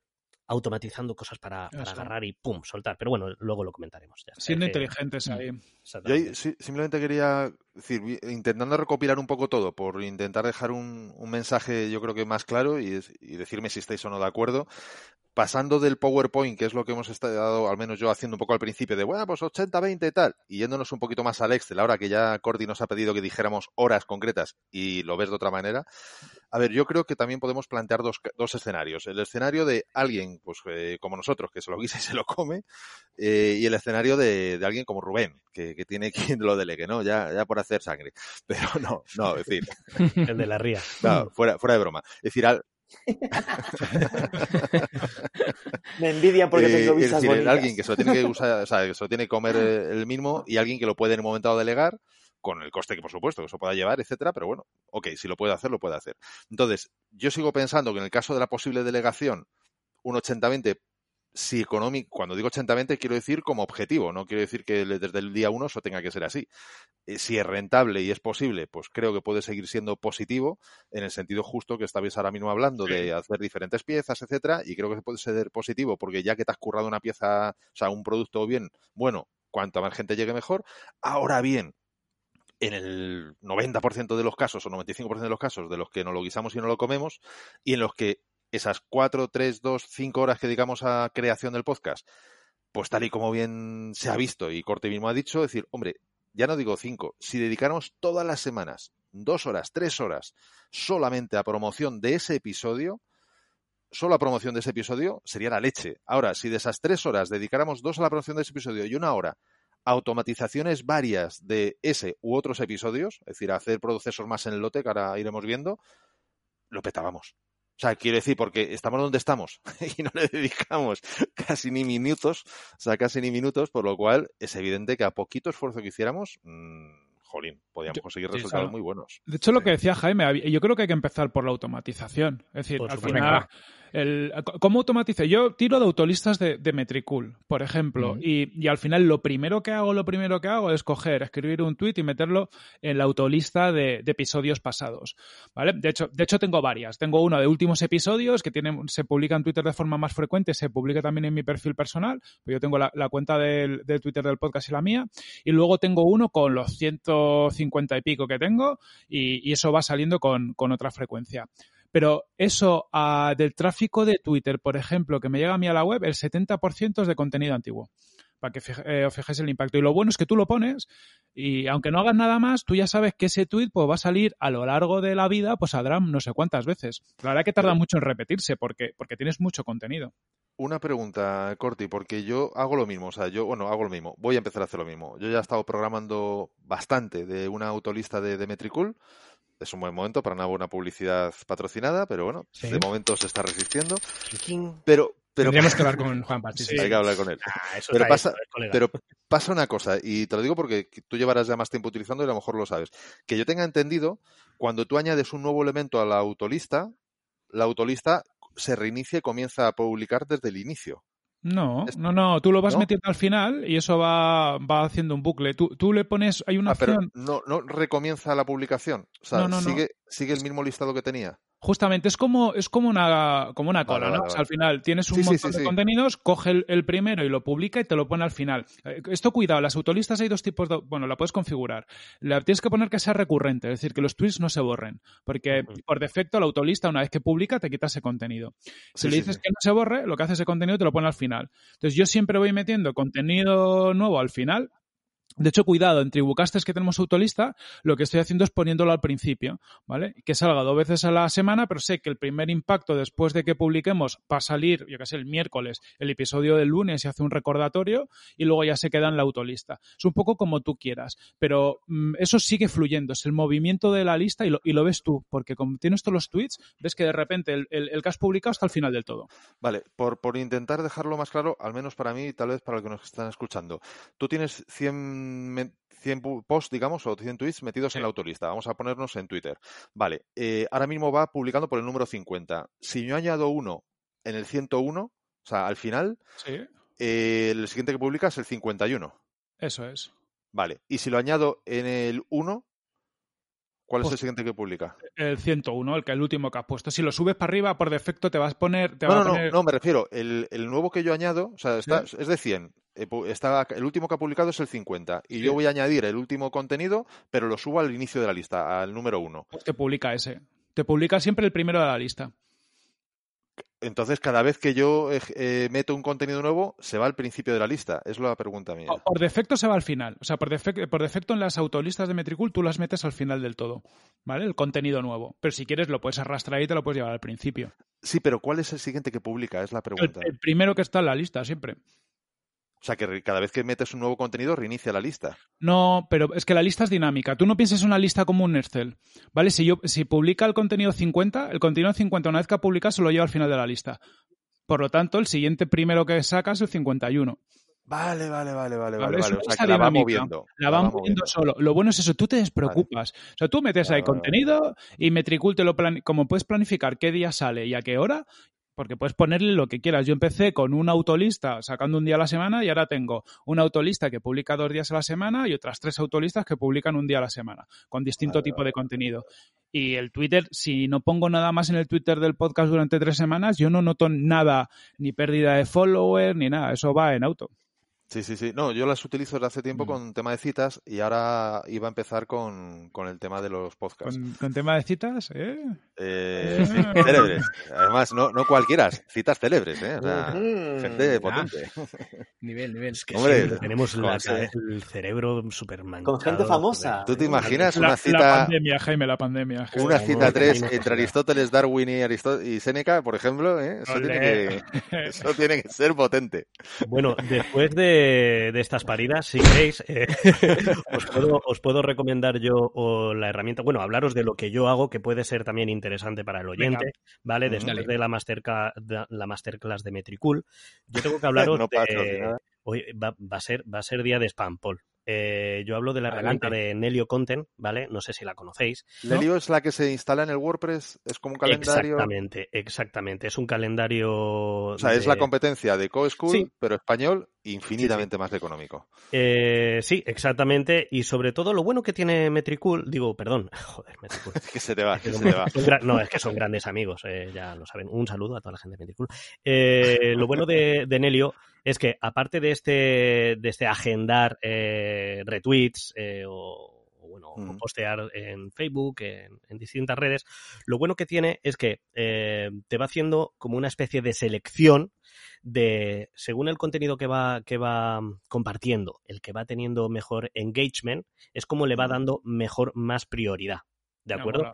automatizando cosas para, para agarrar y pum, soltar. Pero bueno, luego lo comentaremos. Ya Siendo inteligentes ahí. Yo ahí sí, simplemente quería decir, intentando recopilar un poco todo, por intentar dejar un, mensaje yo creo que más claro y, y, decirme si estáis o no de acuerdo pasando del PowerPoint, que es lo que hemos estado, al menos yo, haciendo un poco al principio, de, bueno, pues 80-20 y tal, y yéndonos un poquito más al Excel, ahora que ya Cordy nos ha pedido que dijéramos horas concretas y lo ves de otra manera, a ver, yo creo que también podemos plantear dos, dos escenarios. El escenario de alguien, pues eh, como nosotros, que se lo guisa y se lo come, eh, y el escenario de, de, alguien como Rubén, que, que, tiene quien lo delegue, ¿no? Ya, ya por hacer sangre. Pero no, no, es decir. el de la ría. No, fuera, fuera de broma. Es decir, al, Me envidia porque tengo vistas es decir, bonitas. alguien que se lo tiene que usar, o sea, que se lo tiene que comer el mismo y alguien que lo puede en un momento dado delegar con el coste que por supuesto que eso pueda llevar, etcétera, pero bueno, ok, si lo puede hacer, lo puede hacer. Entonces, yo sigo pensando que en el caso de la posible delegación, un 80-20 si económico, cuando digo 80-20 quiero decir como objetivo, no quiero decir que desde el día uno eso tenga que ser así. Eh, si es rentable y es posible, pues creo que puede seguir siendo positivo en el sentido justo que estabais ahora mismo hablando sí. de hacer diferentes piezas, etcétera, y creo que puede ser positivo porque ya que te has currado una pieza, o sea, un producto bien, bueno, cuanto más gente llegue mejor. Ahora bien, en el 90% de los casos o 95% de los casos de los que no lo guisamos y no lo comemos y en los que esas cuatro, tres, dos, cinco horas que digamos a creación del podcast, pues tal y como bien se ha visto y Corte mismo ha dicho, decir, hombre, ya no digo cinco, si dedicáramos todas las semanas, dos horas, tres horas, solamente a promoción de ese episodio, solo a promoción de ese episodio, sería la leche. Ahora, si de esas tres horas dedicáramos dos a la promoción de ese episodio y una hora a automatizaciones varias de ese u otros episodios, es decir, a hacer procesos más en el lote, que ahora iremos viendo, lo petábamos. O sea, quiero decir, porque estamos donde estamos y no le dedicamos casi ni minutos, o sea, casi ni minutos, por lo cual es evidente que a poquito esfuerzo que hiciéramos, mmm, jolín, podíamos conseguir resultados claro. muy buenos. De hecho, lo que decía Jaime, yo creo que hay que empezar por la automatización. Es decir, Por al final, el, ¿cómo automatice? Yo tiro de autolistas de, de Metricool, por ejemplo, y, y al final lo primero que hago, lo primero que hago es coger, escribir un tweet y meterlo en la autolista de, de episodios pasados. ¿Vale? De hecho, de hecho, tengo varias. Tengo uno de últimos episodios que tiene, se publica en Twitter de forma más frecuente, se publica también en mi perfil personal, pues yo tengo la, la cuenta del, del Twitter del podcast y la mía, y luego tengo uno con los 150 y pico que tengo, y, y eso va saliendo con, con otra frecuencia. Pero eso ah, del tráfico de Twitter, por ejemplo, que me llega a mí a la web, el 70% es de contenido antiguo. Para que eh, os fijéis el impacto. Y lo bueno es que tú lo pones y aunque no hagas nada más, tú ya sabes que ese tweet pues, va a salir a lo largo de la vida, pues saldrá no sé cuántas veces. La verdad que tarda mucho en repetirse porque, porque tienes mucho contenido. Una pregunta, Corti, porque yo hago lo mismo, o sea, yo, bueno, hago lo mismo, voy a empezar a hacer lo mismo. Yo ya he estado programando bastante de una autolista de, de Metricool. Es un buen momento para una buena publicidad patrocinada, pero bueno, Sí. de momento se está resistiendo. Pero, pero Tendríamos que hablar con Juan Paz. sí, sí. hay que hablar con él. Ah, eso Pero pasa-. Pero pasa una cosa, y te lo digo porque tú llevarás ya más tiempo utilizando y a lo mejor lo sabes. Que yo tenga entendido, cuando tú añades un nuevo elemento a la autolista, la autolista se reinicia y comienza a publicar desde el inicio. No, no, no, tú lo vas ¿No? metiendo al final y eso va, va haciendo un bucle. Tú, tú le pones, hay una Ah, pero opción, no, no recomienza la publicación. O sea, No, no, no. sigue, sigue el mismo listado que tenía. Justamente, es como, es como una, como una cola, vale, ¿no? O sea, vale. al final tienes un Sí, montón sí, de contenidos, coge el, el primero y lo publica y te lo pone al final. Eh, Esto, cuidado, las autolistas hay dos tipos de. Bueno, la puedes configurar. La tienes que poner que sea recurrente, es decir, que los tweets no se borren. Porque por defecto, la autolista, una vez que publica, te quita ese contenido. Si le dices que no se borre, lo que hace ese contenido te lo pone al final. Entonces, yo siempre voy metiendo contenido nuevo al final. De hecho, cuidado, en Tribucastes que tenemos autolista, lo que estoy haciendo es poniéndolo al principio, ¿vale? Que salga dos veces a la semana, pero sé que el primer impacto después de que publiquemos va a salir, yo qué sé, el miércoles, el episodio del lunes y hace un recordatorio y luego ya se queda en la autolista. Es un poco como tú quieras, pero mm, eso sigue fluyendo, es el movimiento de la lista y lo, y lo ves tú, porque como tienes todos los tweets, ves que de repente el, el- el que has publicado está al final del todo. Vale, por, por intentar dejarlo más claro, al menos para mí y tal vez para los que nos están escuchando. Tú tienes 100, me- 100 pu- posts, digamos, o 100 tweets metidos Sí. en la autolista. Vamos a ponernos en Twitter. Vale, eh, ahora mismo va publicando por el número 50. Si yo añado uno en el 101, o sea, al final, Sí. eh, el siguiente que publica es el 51. Eso es. Vale, y si lo añado en el 1, ¿cuál es Pues- el siguiente que publica? El 101, el que el último que has puesto. Si lo subes para arriba, por defecto te vas a poner. Te No, va no, a no, poner... no, me refiero, el, el nuevo que yo añado, o sea, está, es de 100. Eh, Está, el último que ha publicado es el 50. Y Sí. yo voy a añadir el último contenido, pero lo subo al inicio de la lista, al número 1. Pues te publica ese. Te publica siempre el primero de la lista. Entonces, cada vez que yo eh, eh, meto un contenido nuevo, se va al principio de la lista. Es la pregunta mía. Por defecto se va al final. O sea, por, defec- por defecto en las autolistas de Metricool tú las metes al final del todo. ¿Vale? El contenido nuevo. Pero si quieres lo puedes arrastrar y te lo puedes llevar al principio. Sí, pero ¿cuál es el siguiente que publica? Es la El, pregunta. el primero que está en la lista, siempre. O sea, que cada vez que metes un nuevo contenido, reinicia la lista. No, pero es que la lista es dinámica. Tú no pienses en una lista como un Excel. ¿Vale? Si, yo, si publica el contenido 50, el contenido 50 una vez que ha publicado se lo lleva al final de la lista. Por lo tanto, el siguiente primero que sacas es el 51. Vale, vale, vale, vale, Vale, vale. O sea, lista que la va moviendo. La van moviendo solo. Lo bueno es eso, tú te despreocupas. O sea, tú metes Vale, ahí contenido y Metricool te lo plane- como puedes planificar qué día sale y a qué hora, porque puedes ponerle lo que quieras. Yo empecé con una autolista sacando un día a la semana y ahora tengo una autolista que publica dos días a la semana y otras tres autolistas que publican un día a la semana, con distinto tipo de contenido. Y el Twitter, si no pongo nada más en el Twitter del podcast durante tres semanas, yo no noto nada, ni pérdida de followers, ni nada. Eso va en auto. Sí, sí, sí. No, yo las utilizo desde hace tiempo Mm. con tema de citas y ahora iba a empezar con, con el tema de los podcasts. Con, con tema de citas, ¿eh? Eh, Eh. sí, célebres. Además, no, no cualquiera, citas célebres, ¿eh? O sea, Ujú. gente Ya. potente. Nivel, nivel. Es que Hombre, tenemos la el cerebro súper manchado. Con gente famosa. ¿Tú te imaginas La, una la cita, pandemia, Jaime, la pandemia. una cita que 3 no entre. Aristóteles, Darwin y, Aristó y Séneca, por ejemplo? ¿eh? Eso, tiene que, eso tiene que ser potente. Bueno, después de, de estas paridas, si queréis, eh, os, puedo, os puedo recomendar yo o la herramienta, bueno, hablaros de lo que yo hago, que puede ser también interesante para el oyente, Venga. ¿vale? Ujú. Después Dale. de la, de la masterclass de Metricool, yo tengo que hablaros No de... Hoy va, va a ser, va a ser día de spam, Paul. Eh, yo hablo de la herramienta de Nelio Content, ¿vale? No sé si la conocéis. Lelio es la que se instala en el WordPress, es como un calendario. Exactamente, exactamente. Es un calendario. O sea, es la competencia de CoSchool, Sí. pero español, infinitamente más económico. Eh, sí, exactamente. Y sobre todo, lo bueno que tiene Metricool, digo, perdón, joder, Metricool. Es que se te va, Es que se te va. no, es que son grandes amigos, eh, ya lo saben. Un saludo a toda la gente de Metricool. Eh, lo bueno de, de Nelio es que, aparte de este, de este agendar eh, retweets eh, o, bueno, Ujú. postear en Facebook, en, en distintas redes, lo bueno que tiene es que eh, te va haciendo como una especie de selección de según el contenido que va que va compartiendo, el que va teniendo mejor engagement, es como le va dando mejor más prioridad. ¿De Me acuerdo?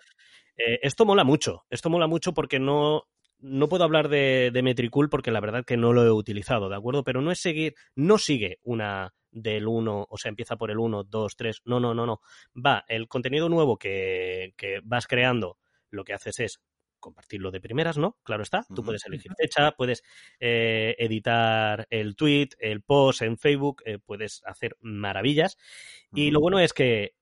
Eh, esto mola mucho. Esto mola mucho porque no, no puedo hablar de, de Metricool porque la verdad que no lo he utilizado, ¿de acuerdo? Pero no es seguir, no sigue una del 1, o sea, empieza por el 1, 2, 3. No, no, no, no. Va, el contenido nuevo que, que vas creando, lo que haces es compartirlo de primeras, ¿no? Claro está. Tú puedes elegir fecha, puedes eh, editar el tweet, el post en Facebook, eh, puedes hacer maravillas. Y lo bueno es que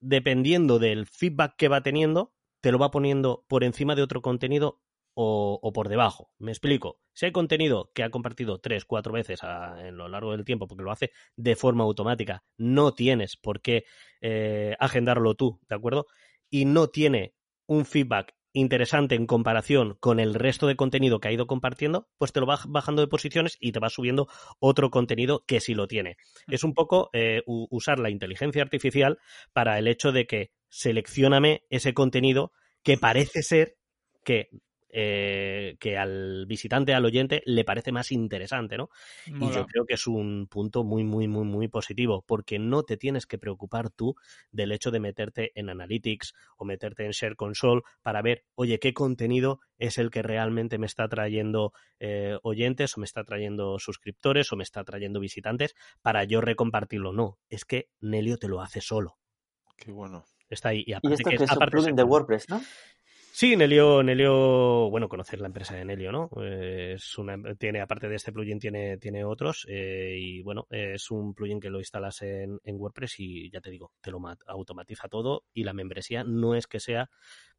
dependiendo del feedback que va teniendo, te lo va poniendo por encima de otro contenido o, o por debajo. Me explico. Si hay contenido que ha compartido tres, cuatro veces a, en lo largo del tiempo, porque lo hace de forma automática, no tienes por qué eh, agendarlo tú, ¿de acuerdo? Y no tiene un feedback interesante en comparación con el resto de contenido que ha ido compartiendo, pues te lo va bajando de posiciones y te va subiendo otro contenido que sí lo tiene. Es un poco eh, usar la inteligencia artificial para el hecho de que seleccioname ese contenido que parece ser que, eh, que al visitante, al oyente, le parece más interesante, ¿no? Y yo creo que es un punto muy, muy, muy, muy positivo, porque no te tienes que preocupar tú del hecho de meterte en Analytics o meterte en Share Console para ver, oye, qué contenido es el que realmente me está trayendo eh, oyentes o me está trayendo suscriptores o me está trayendo visitantes para yo recompartirlo. No, es que Nelio te lo hace solo. Qué bueno. Está ahí. Y Y aparte esto que es un aparte plugin es- de WordPress, ¿no? Sí, Nelio, Nelio, bueno, conocer la empresa de Nelio, ¿no? Es una, tiene, aparte de este plugin, tiene, tiene otros, eh, y bueno, es un plugin que lo instalas en, en WordPress y ya te digo, te lo ma- automatiza todo y la membresía no es que sea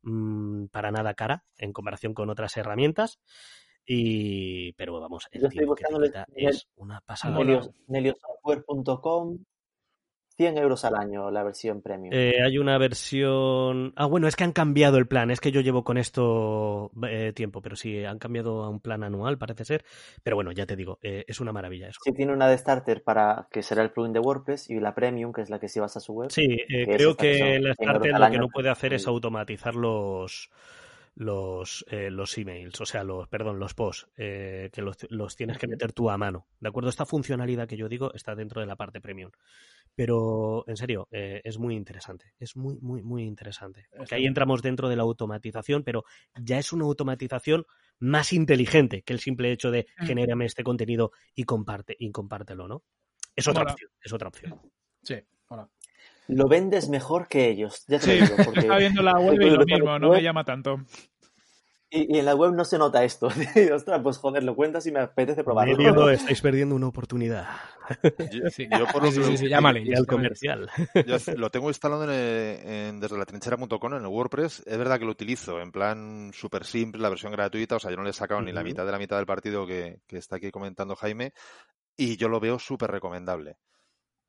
mm, para nada cara en comparación con otras herramientas, y pero vamos, el Yo estoy tiempo que te quita el- es una pasada. Neliosoftware.com 100 euros al año la versión premium. Eh, hay una versión. Ah, bueno, es que han cambiado el plan. Es que yo llevo con esto eh, tiempo, pero sí, han cambiado a un plan anual, parece ser. Pero bueno, ya te digo, eh, es una maravilla eso. Sí, tiene una de starter para que será el plugin de WordPress y la premium, que es la que si vas a su web. Sí, eh, creo que la 100 euros Starter lo que no puede hacer es automatizar los los eh, los emails, o sea, los perdón, los posts, eh, que los, los tienes que meter tú a mano. ¿De acuerdo? Esta funcionalidad que yo digo está dentro de la parte premium. Pero, en serio, eh, es muy interesante. Es muy, muy, muy interesante. Porque ahí entramos dentro de la automatización, pero ya es una automatización más inteligente que el simple hecho de genérame este contenido y comparte, y compártelo, ¿no? Es otra opción, es otra opción. Sí. Lo vendes mejor que ellos, ya te Sí, digo. Porque... Estaba viendo la web y lo mismo, no me llama tanto. Y, y en la web no se nota esto. Y, Ostras, pues joder, lo cuentas y me apetece probarlo. Estáis perdiendo una oportunidad. Yo, Sí, yo por lo sí, que- sí, sí, llámale. Y al comercial. Yo lo tengo instalado en, el- en- desde la trinchera.com en el WordPress. Es verdad que lo utilizo en plan súper simple, la versión gratuita. O sea, yo no le he sacado ni la mitad de la mitad del partido que, que está aquí comentando Jaime. Y yo lo veo súper recomendable.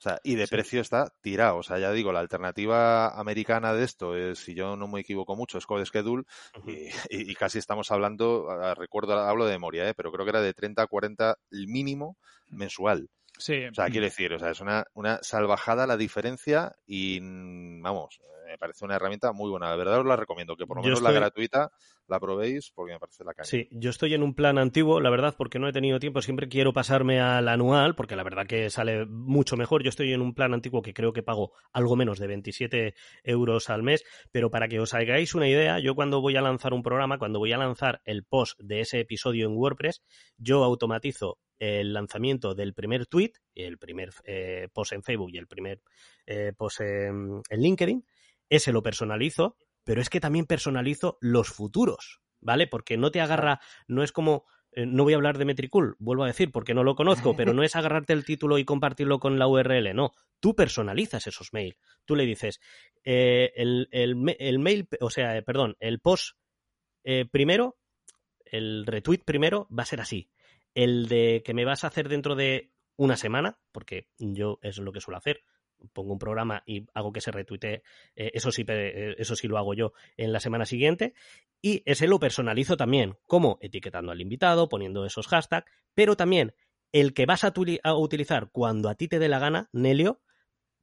O sea, y de Sí. precio está tirado. O sea, ya digo, la alternativa americana de esto es, si yo no me equivoco mucho, es Code Schedule. Y, y- y casi estamos hablando, recuerdo, hablo de memoria, ¿eh? pero creo que era de 30 a 40 el mínimo mensual. Sí. O sea, quiero decir, o sea, es una, una salvajada la diferencia y, vamos, me parece una herramienta muy buena. De verdad os la recomiendo, que por lo menos la gratuita la probéis porque me parece la caña. Sí, yo estoy en un plan antiguo, la verdad, porque no he tenido tiempo. Siempre quiero pasarme al anual, porque la verdad que sale mucho mejor. Yo estoy en un plan antiguo que creo que pago algo menos de 27 euros al mes. Pero para que os hagáis una idea, yo cuando voy a lanzar un programa, cuando voy a lanzar el post de ese episodio en WordPress, yo automatizo el lanzamiento del primer tweet, el primer eh, post en Facebook y el primer eh, post en, en LinkedIn. Ese lo personalizo, pero es que también personalizo los futuros, ¿vale? Porque no te agarra, no es como, eh, no voy a hablar de Metricool, vuelvo a decir, porque no lo conozco, pero no es agarrarte el título y compartirlo con la URL, no. Tú personalizas esos mails. Tú le dices, eh, el, el ma- el mail, o sea, eh, perdón, el post eh, primero, el retweet primero va a ser así. El de que me vas a hacer dentro de una semana, porque yo es lo que suelo hacer, pongo un programa y hago que se retuitee, eh, eso sí, eh, eso sí lo hago yo en la semana siguiente, y ese lo personalizo también, como etiquetando al invitado, poniendo esos hashtags, pero también el que vas a, a utilizar cuando a ti te dé la gana, Nelio,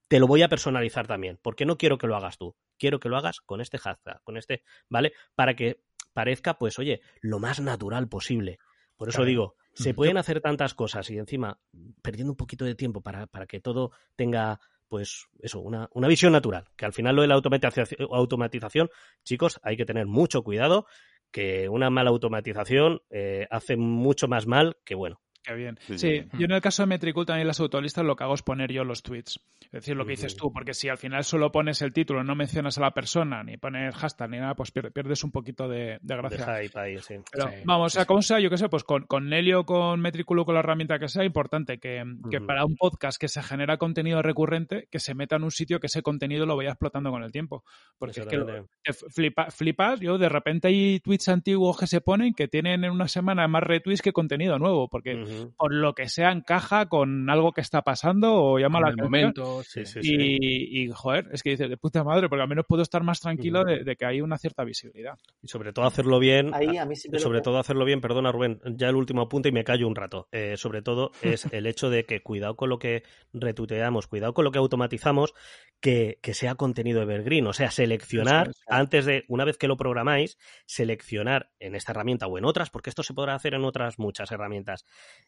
te lo voy a personalizar también, porque no quiero que lo hagas tú, quiero que lo hagas con este hashtag, con este, ¿vale? Para que parezca, pues, oye, lo más natural posible. Por eso Claro. digo, se pueden hacer tantas cosas y encima perdiendo un poquito de tiempo para, para que todo tenga, pues, eso, una, una visión natural. Que al final lo de la automatización, automatización, chicos, hay que tener mucho cuidado, que una mala automatización eh, hace mucho más mal que bueno. Qué bien. Sí, Sí, sí. yo en el caso de Metricool también las autolistas lo que hago es poner yo los tweets. Es decir, lo que dices tú, porque si al final solo pones el título, no mencionas a la persona, ni pones hashtag, ni nada, pues pier- pierdes un poquito de, de gracia. Deja ahí, ahí, sí. Pero, Sí, vamos, o sea, como sea, yo qué sé, pues con, con Nelio, con Metriculo, con la herramienta que sea, importante que, que para un podcast que se genera contenido recurrente, que se meta en un sitio que ese contenido lo vaya explotando con el tiempo. Porque es que lo- flipa- flipas, yo de repente hay tweets antiguos que se ponen que tienen en una semana más retweets que contenido nuevo, porque Por lo que sea encaja con algo que está pasando o llama la atención. momento, sí. Sí, sí, sí. Y, y, joder, es que dices, de puta madre, porque al menos puedo estar más tranquilo de, de que hay una cierta visibilidad. Y sobre todo hacerlo bien. Ahí a mí lo sobre todo hacerlo bien, perdona Rubén, ya el último apunte y me callo un rato. Eh, sobre todo es el hecho de que cuidado con lo que retuiteamos, cuidado con lo que automatizamos, que, que sea contenido evergreen. O sea, seleccionar antes de, una vez que lo programáis, seleccionar en esta herramienta o en otras, porque esto se podrá hacer en otras muchas herramientas,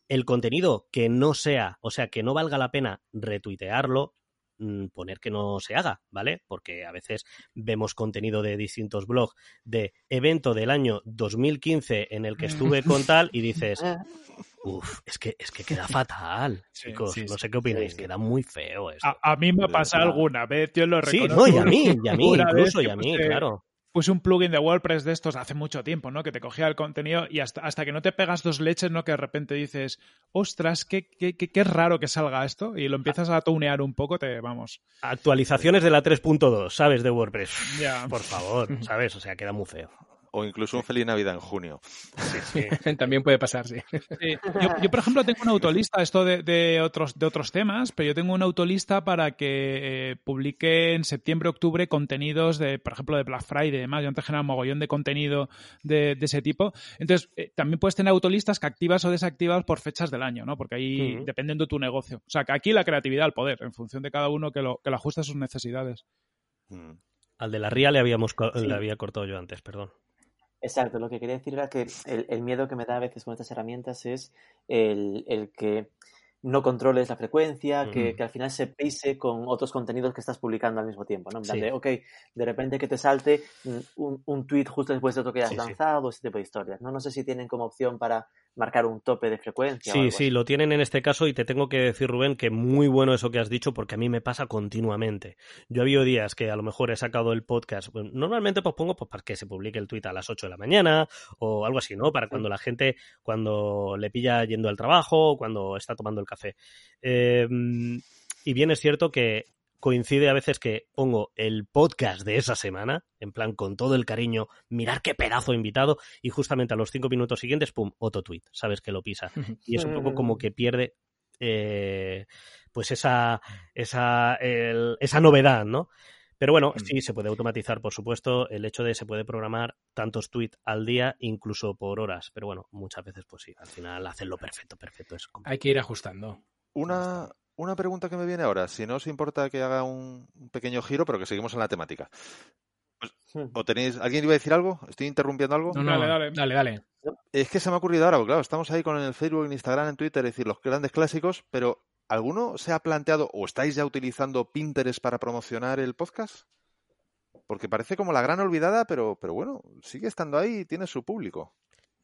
el contenido que no sea, o sea, que no valga la pena retuitearlo, mm, poner que no se haga, ¿vale? Porque a veces vemos contenido de distintos blogs de evento del año 2015 en el que estuve con tal y dices, uff, es que, es que queda fatal, Sí, chicos, sí, no sí. sé qué opináis, Sí, sí. queda muy feo esto. A, a mí me ha De pasado verdad. alguna vez, yo lo sí, reconozco. no, y a mí, y a mí, incluso, y a mí, claro. Puse un plugin de WordPress de estos hace mucho tiempo, ¿no? Que te cogía el contenido y hasta, hasta que no te pegas dos leches, ¿no? Que de repente dices, ostras, qué, qué, qué, qué raro que salga esto. Y lo empiezas a tunear un poco, te vamos. Actualizaciones de la 3.2, ¿sabes? De WordPress. Ya. Por favor, ¿sabes? O sea, queda muy feo. O incluso un feliz Navidad en junio. También puede pasar, sí. Sí. Yo, yo, por ejemplo, tengo una autolista, esto de, de otros, de otros temas, pero yo tengo una autolista para que eh, publique en septiembre, octubre contenidos de, por ejemplo, de Black Friday y demás. Yo antes generaba un mogollón de contenido de, de ese tipo. Entonces, eh, también puedes tener autolistas que activas o desactivas por fechas del año, ¿no? Porque ahí dependiendo de tu negocio. O sea, que aquí la creatividad al poder, en función de cada uno que lo, que lo ajuste a sus necesidades. Mm. Al de la RIA le, habíamos, Sí. le había cortado yo antes, perdón. Exacto, lo que quería decir era que el, el miedo que me da a veces con estas herramientas es el, el que no controles la frecuencia, que, al final se pise con otros contenidos que estás publicando al mismo tiempo, ¿no? En plan Sí. de, ok, de repente que te salte un, un tweet justo después de otro que has Sí, sí. lanzado, ese tipo de historias, ¿no? No sé si tienen como opción para marcar un tope de frecuencia Sí, sí, así. lo tienen en este caso y te tengo que decir, Rubén, que muy bueno eso que has dicho porque a mí me pasa continuamente. Yo ha habido días que a lo mejor he sacado el podcast, normalmente pues pongo pues para que se publique el tweet a las 8 de la mañana o algo así, ¿no? Para cuando la gente, cuando le pilla yendo al trabajo o cuando está tomando el café. Eh, y bien es cierto que coincide a veces que pongo el podcast de esa semana, en plan con todo el cariño, mirar qué pedazo invitado, y justamente a los cinco minutos siguientes, pum, otro tweet, sabes que lo pisa. Y es un poco como que pierde eh, pues esa, esa, el- esa novedad, ¿no? Pero bueno, Mm. sí, se puede automatizar, por supuesto, el hecho de se puede programar tantos tweets al día, incluso por horas. Pero bueno, muchas veces, pues sí, al final hacerlo perfecto, perfecto es complicado. Hay que ir ajustando. Una, una pregunta que me viene ahora, si no os importa que haga un pequeño giro, pero que seguimos en la temática. Pues. ¿O tenéis, ¿Alguien iba a decir algo? ¿Estoy interrumpiendo algo? No, no, Dale, dale, dale. dale. Es que se me ha ocurrido ahora, porque claro, estamos ahí con el Facebook, en Instagram, en Twitter, es decir, los grandes clásicos, pero ¿alguno se ha planteado o estáis ya utilizando Pinterest para promocionar el podcast? Porque parece como la gran olvidada, pero, pero bueno, sigue estando ahí y tiene su público.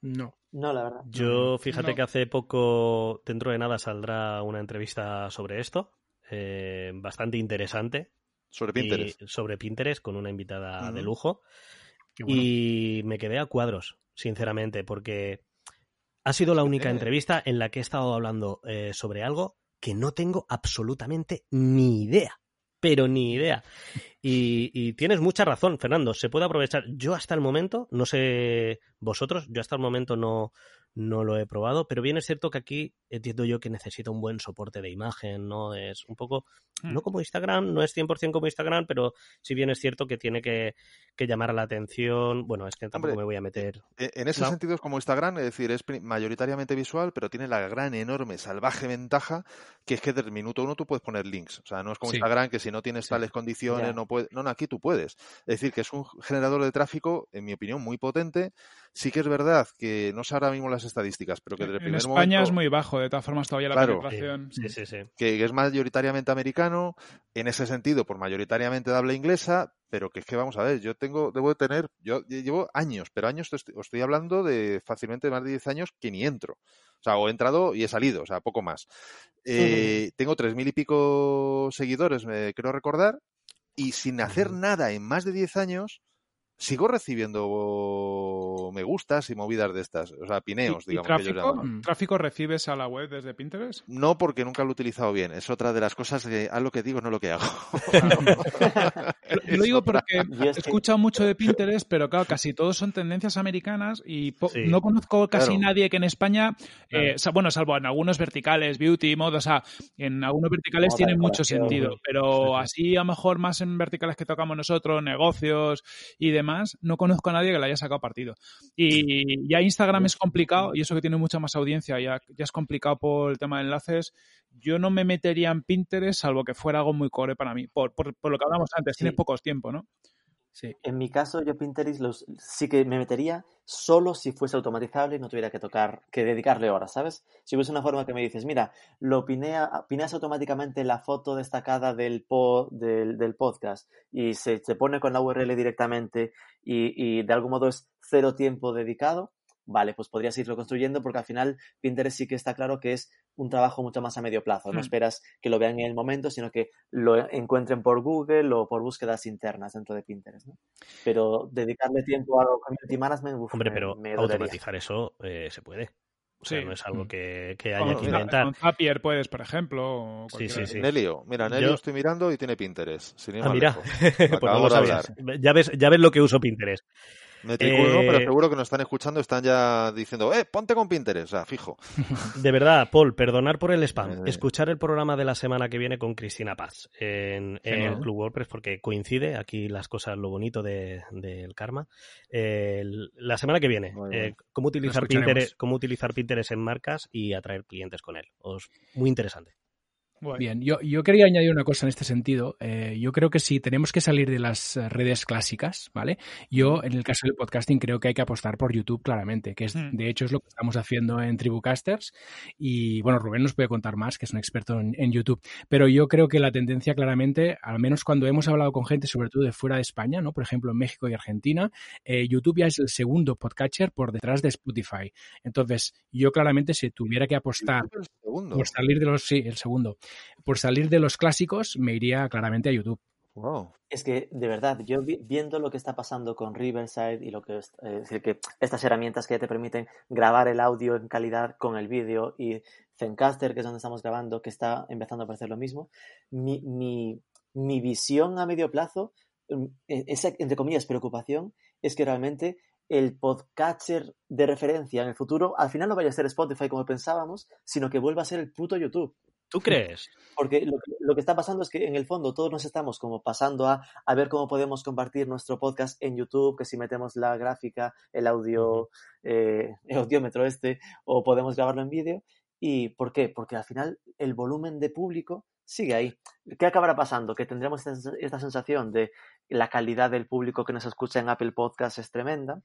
No. No, la verdad. Yo, fíjate No. que hace poco, dentro de nada, saldrá una entrevista sobre esto, eh, bastante interesante. Sobre Pinterest. sobre Pinterest con una invitada de lujo. Bueno. Y me quedé a cuadros, sinceramente, porque ha sido la única entrevista en la que he estado hablando eh, sobre algo que no tengo absolutamente ni idea. Pero ni idea. Y, tienes mucha razón, Fernando. Se puede aprovechar. Yo hasta el momento, no sé vosotros, yo hasta el momento no, no lo he probado, pero bien es cierto que aquí entiendo yo que necesita un buen soporte de imagen, ¿no? Es un poco, Hmm. no como Instagram, no es 100% como Instagram, pero si bien es cierto que tiene que, que llamar la atención. Bueno, es que tampoco Hombre, me voy a meter. E- En ese No. sentido es como Instagram, es decir, es mayoritariamente visual, pero tiene la gran, enorme, salvaje ventaja que es que desde el minuto uno tú puedes poner links. O sea, no es como Sí. Instagram que si no tienes tales condiciones Ya. no puedes. No, no, aquí tú puedes. Es decir, que es un generador de tráfico, en mi opinión, muy potente. Sí que es verdad que no sé ahora mismo las estadísticas, pero que desde el En primer España momento es muy bajo, de todas formas, todavía la Claro. penetración. Sí, sí, sí. que es mayoritariamente americano, en ese sentido, por mayoritariamente de habla inglesa, pero que es que vamos a ver, yo tengo, debo de tener, yo llevo años, pero años, te estoy- estoy hablando de fácilmente más de 10 años que ni entro. O sea, o he entrado y he salido, o sea, poco más. Eh, tengo tres mil y pico seguidores, me creo recordar, y sin hacer nada en más de 10 años, sigo recibiendo me gustas y movidas de estas, o sea, pineos, ¿Y, y digamos que tráfico, llaman. Mm. tráfico recibes a la web desde Pinterest? No, porque nunca lo he utilizado bien. Es otra de las cosas que haz lo que digo, no lo que hago. Lo, lo digo porque Yo he escuchado mucho de Pinterest, pero claro, casi todos son tendencias americanas y po- Sí. no conozco casi Claro. nadie que en España, Claro. eh, bueno, salvo en algunos verticales, beauty, moda, o sea, en algunos verticales tiene mucho sentido, pero así a lo mejor más en verticales que tocamos nosotros, negocios y demás, no conozco a nadie que le haya sacado partido. Y ya Instagram es complicado y eso que tiene mucha más audiencia, ya, ya es complicado por el tema de enlaces. Yo no me metería en Pinterest salvo que fuera algo muy core para mí, por, por, por lo que hablamos antes, Sí. tienes pocos tiempo, ¿no? Sí. En mi caso, yo Pinterest los, sí que me metería solo si fuese automatizable y no tuviera que tocar, que dedicarle horas, ¿sabes? Si hubiese una forma que me dices, mira, lo pinea, automáticamente la foto destacada del, po- del, del podcast y se, se pone con la URL directamente y de algún modo es cero tiempo dedicado, vale, pues podrías irlo construyendo porque al final Pinterest sí que está claro que es un trabajo mucho más a medio plazo. No Hmm. esperas que lo vean en el momento, sino que lo encuentren por Google o por búsquedas internas dentro de Pinterest. ¿no? Pero dedicarle tiempo a community management, uf, Hombre, pero me automatizar eso eh, se puede. O sea, Sí. no es algo Mm. que, que haya que mira, inventar. con Zapier puedes, por ejemplo. o Sí, sí, sí. Nelio, mira, Nelio Yo- estoy mirando y tiene Pinterest. Sin ir Ah, mira, pues no Acabamos lo de sabía. hablar. Ya ves, ya ves lo que uso Pinterest. Me triculo, Eh, pero seguro que nos están escuchando, están ya diciendo, eh, ponte con Pinterest, o sea, fijo. De verdad, Paul, perdonar por el spam. Eh. Escuchar el programa de la semana que viene con Cristina Paz en, el Club WordPress porque coincide aquí las cosas, lo bonito de- del karma. Eh, el- la semana que viene, eh, cómo, utilizar. Pinterest, cómo utilizar Pinterest en marcas y atraer clientes con él. Os- muy interesante. Guay. Bien, yo, yo quería añadir una cosa en este sentido. Eh, yo creo que si tenemos que salir de las redes clásicas, ¿vale? Yo, en el caso del podcasting, creo que hay que apostar por YouTube claramente, que es, Mm. de hecho es lo que estamos haciendo en Tribucasters. Y bueno, Rubén nos puede contar más, que es un experto en, en YouTube. Pero yo creo que la tendencia claramente, al menos cuando hemos hablado con gente, sobre todo de fuera de España, ¿no? Por ejemplo, en México y Argentina, eh, YouTube ya es el segundo podcatcher por detrás de Spotify. Entonces, yo claramente si tuviera que apostar por salir de los, sí, el segundo, por salir de los clásicos, me iría claramente a YouTube. Wow. Es que, de verdad, yo vi- viendo lo que está pasando con Riverside y lo que es, eh, decir, que estas herramientas que te permiten grabar el audio en calidad con el vídeo y Zencaster, que es donde estamos grabando, que está empezando a aparecer lo mismo, mi, mi, mi visión a medio plazo, mm, e- esa, entre comillas, preocupación, es que realmente el podcatcher de referencia en el futuro al final no vaya a ser Spotify como pensábamos, sino que vuelva a ser el puto YouTube. ¿Tú crees? Porque lo, que- lo que está pasando es que en el fondo todos nos estamos como pasando a, a ver cómo podemos compartir nuestro podcast en YouTube, que si metemos la gráfica, el audio, eh, el audiómetro este, o podemos grabarlo en vídeo. ¿Y por qué? Porque al final el volumen de público sigue ahí. ¿Qué acabará pasando? Que tendremos esta, sensación de la calidad del público que nos escucha en Apple Podcast es tremenda,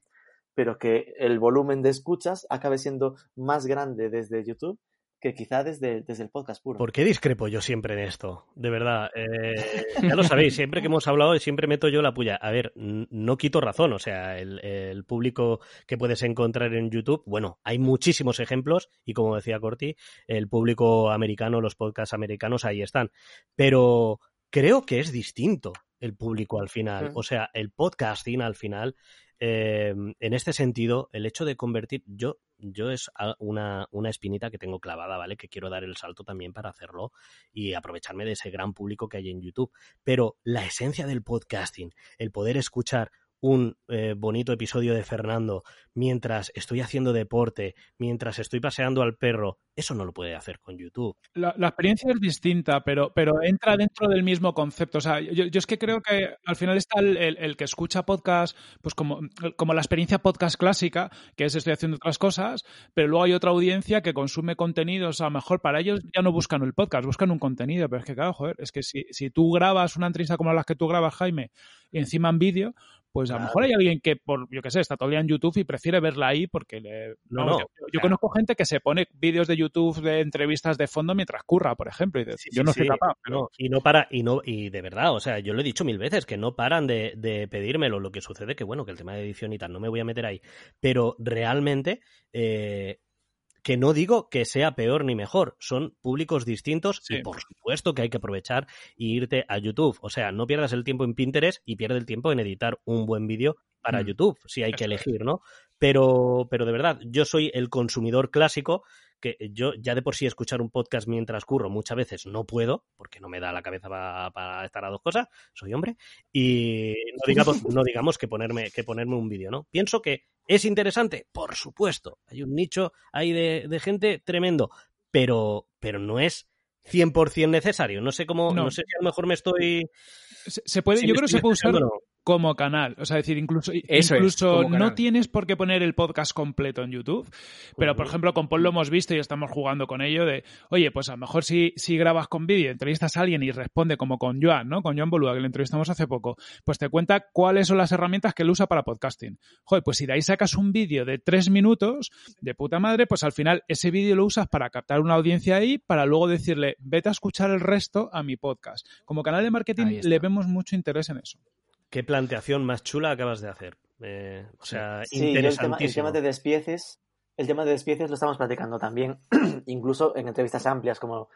pero que el volumen de escuchas acabe siendo más grande desde YouTube que quizá desde, desde el podcast puro. ¿Por qué discrepo yo siempre en esto? De verdad, eh, ya lo sabéis, siempre que hemos hablado siempre meto yo la puya. A ver, no quito razón, o sea, el, público que puedes encontrar en YouTube, bueno, hay muchísimos ejemplos y como decía Corti, el público americano, los podcasts americanos ahí están, pero creo que es distinto el público al final, o sea, el podcasting al final eh, en este sentido, el hecho de convertir, yo, yo es una, una, espinita que tengo clavada, ¿vale? Que quiero dar el salto también para hacerlo y aprovecharme de ese gran público que hay en YouTube. Pero la esencia del podcasting, el poder escuchar un eh, bonito episodio de Fernando mientras estoy haciendo deporte, mientras estoy paseando al perro, eso no lo puede hacer con YouTube. La, experiencia es distinta, pero, pero entra dentro del mismo concepto. O sea, yo, es que creo que al final está el, que escucha podcast, pues como, como la experiencia podcast clásica, que es estoy haciendo otras cosas, pero luego hay otra audiencia que consume contenidos, a lo mejor para ellos ya no buscan el podcast, buscan un contenido, pero es que claro, joder, es que si, si tú grabas una entrevista como las que tú grabas, Jaime, y encima en vídeo, pues a lo mejor hay alguien que, por, yo qué sé, está todo el día en YouTube y prefiere verla ahí porque le... No, yo, conozco gente que se pone vídeos de YouTube de entrevistas de fondo mientras curra, por ejemplo, y yo no soy capaz. y no para, y no, y de verdad, o sea, yo lo he dicho mil veces, que no paran de, de pedírmelo. Lo que sucede que, bueno, que el tema de edición y tal, no me voy a meter ahí. Pero realmente, eh, que no digo que sea peor ni mejor, son públicos distintos y por supuesto que hay que aprovechar y irte a YouTube. O sea, no pierdas el tiempo en Pinterest y pierde el tiempo en editar un buen vídeo para mm. YouTube, si hay que elegir, ¿no? Pero, pero de verdad, yo soy el consumidor clásico que yo ya de por sí escuchar un podcast mientras curro muchas veces no puedo, porque no me da la cabeza para, estar a dos cosas, soy hombre, y no digamos, no digamos que ponerme, que ponerme un vídeo, ¿no? Pienso que es interesante, por supuesto, hay un nicho ahí de, gente tremendo, pero, pero no es 100% necesario. No sé cómo, no. sé si a lo mejor me estoy... Se, puede, yo creo que se puede usar como canal. O sea, decir, incluso, incluso no tienes por qué poner el podcast completo en YouTube. Pero, por ejemplo, con Paul lo hemos visto y estamos jugando con ello de, oye, pues a lo mejor si, si grabas con vídeo, entrevistas a alguien y responde como con Joan, ¿no? Con Joan Boluda, que le entrevistamos hace poco, pues te cuenta cuáles son las herramientas que él usa para podcasting. Joder, pues si de ahí sacas un vídeo de tres minutos, de puta madre, pues al final ese vídeo lo usas para captar una audiencia ahí, para luego decirle, vete a escuchar el resto a mi podcast. Como canal de marketing le vemos mucho interés en eso. Qué planteación más chula acabas de hacer. Eh, o sea, sí, el tema, el tema, de despieces, el tema de despieces lo estamos platicando también, incluso en entrevistas amplias como,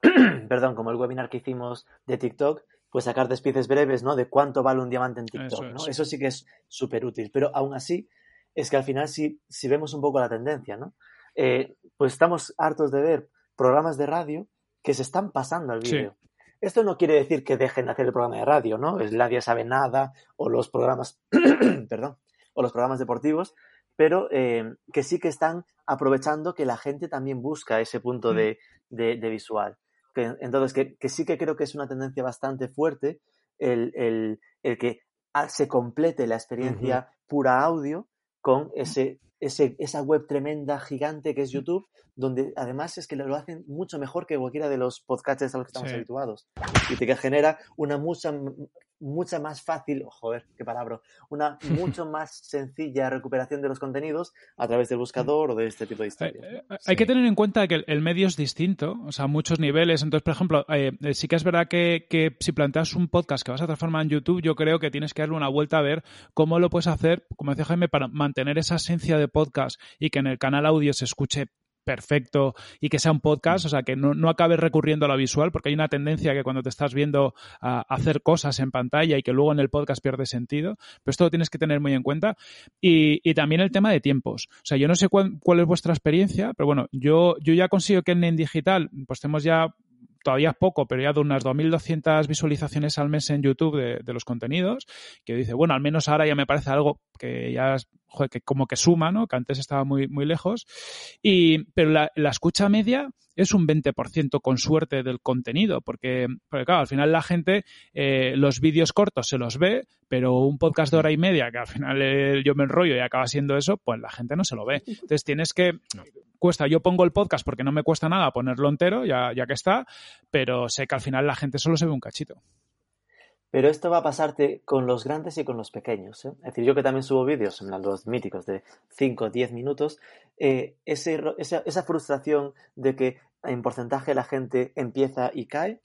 perdón, como el webinar que hicimos de TikTok, pues sacar despieces breves, ¿no? De cuánto vale un diamante en TikTok, Eso, ¿no? Eso sí que es súper útil, pero aún así es que al final si, si vemos un poco la tendencia, ¿no? Eh, pues estamos hartos de ver programas de radio que se están pasando al vídeo. Esto no quiere decir que dejen de hacer el programa de radio, ¿no? Es Nadie sabe nada o los programas, perdón, o los programas deportivos, pero eh, que sí que están aprovechando que la gente también busca ese punto de, visual. entonces, que, sí que creo que es una tendencia bastante fuerte el, que se complete la experiencia pura audio con ese ese, esa web tremenda, gigante que es YouTube, donde además es que lo hacen mucho mejor que cualquiera de los podcasts a los que estamos habituados. Y te genera una mucha mucha más fácil, oh, joder, qué palabra, una mucho más sencilla recuperación de los contenidos a través del buscador o de este tipo de historias. Eh, eh, hay que tener en cuenta que el, medio es distinto, o sea, muchos niveles. Entonces, por ejemplo, eh, sí que es verdad que, que, si planteas un podcast que vas a transformar en YouTube, yo creo que tienes que darle una vuelta a ver cómo lo puedes hacer, como decía Jaime, para mantener esa esencia de podcast y que en el canal audio se escuche perfecto y que sea un podcast, o sea, que no, no acabes recurriendo a la visual, porque hay una tendencia que cuando te estás viendo a hacer cosas en pantalla y que luego en el podcast pierde sentido, pero esto lo tienes que tener muy en cuenta. Y, y también el tema de tiempos. O sea, yo no sé cuál, cuál, es vuestra experiencia, pero bueno, yo, yo ya consigo que en Digital, pues tenemos ya todavía poco, pero ya de unas 2.200 visualizaciones al mes en YouTube de, los contenidos, que dice, bueno, al menos ahora ya me parece algo que ya, joder, que como que suma, ¿no? Que antes estaba muy, muy lejos. Y, pero la, escucha media es un 20% con suerte del contenido, porque, claro, al final la gente eh, los vídeos cortos se los ve, pero un podcast de hora y media, que al final yo me enrollo y acaba siendo eso, pues la gente no se lo ve. Entonces tienes que cuesta. Yo pongo el podcast porque no me cuesta nada ponerlo entero, ya, ya que está, pero sé que al final la gente solo se ve un cachito. Pero esto va a pasarte con los grandes y con los pequeños. ¿eh? Es decir, yo que también subo vídeos, los míticos de 5 o 10 minutos, eh, ese, esa, esa, frustración de que en porcentaje la gente empieza y cae,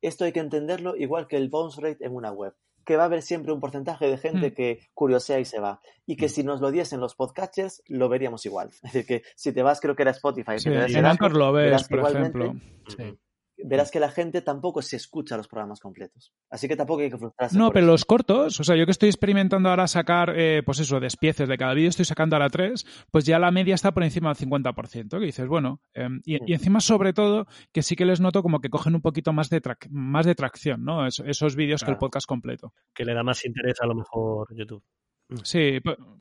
esto hay que entenderlo igual que el bounce rate en una web que va a haber siempre un porcentaje de gente mm. que curiosea y se va. Y que mm. si nos lo diesen los podcasters, lo veríamos igual. Es decir, que si te vas, creo que era Spotify. Sí, en Anchor lo ves, por ejemplo. Sí verás que la gente tampoco se escucha los programas completos. Así que tampoco hay que frustrarse. No, pero los cortos, o sea, yo que estoy experimentando ahora sacar, eh, pues eso, despieces de cada vídeo, estoy sacando ahora tres, pues ya la media está por encima del 50%, que dices, bueno, em, y, encima sobre todo que sí que les noto como que cogen un poquito más de, más de tracción, ¿no? esos vídeos que el podcast completo. Que le da más interés a lo mejor YouTube. Sí,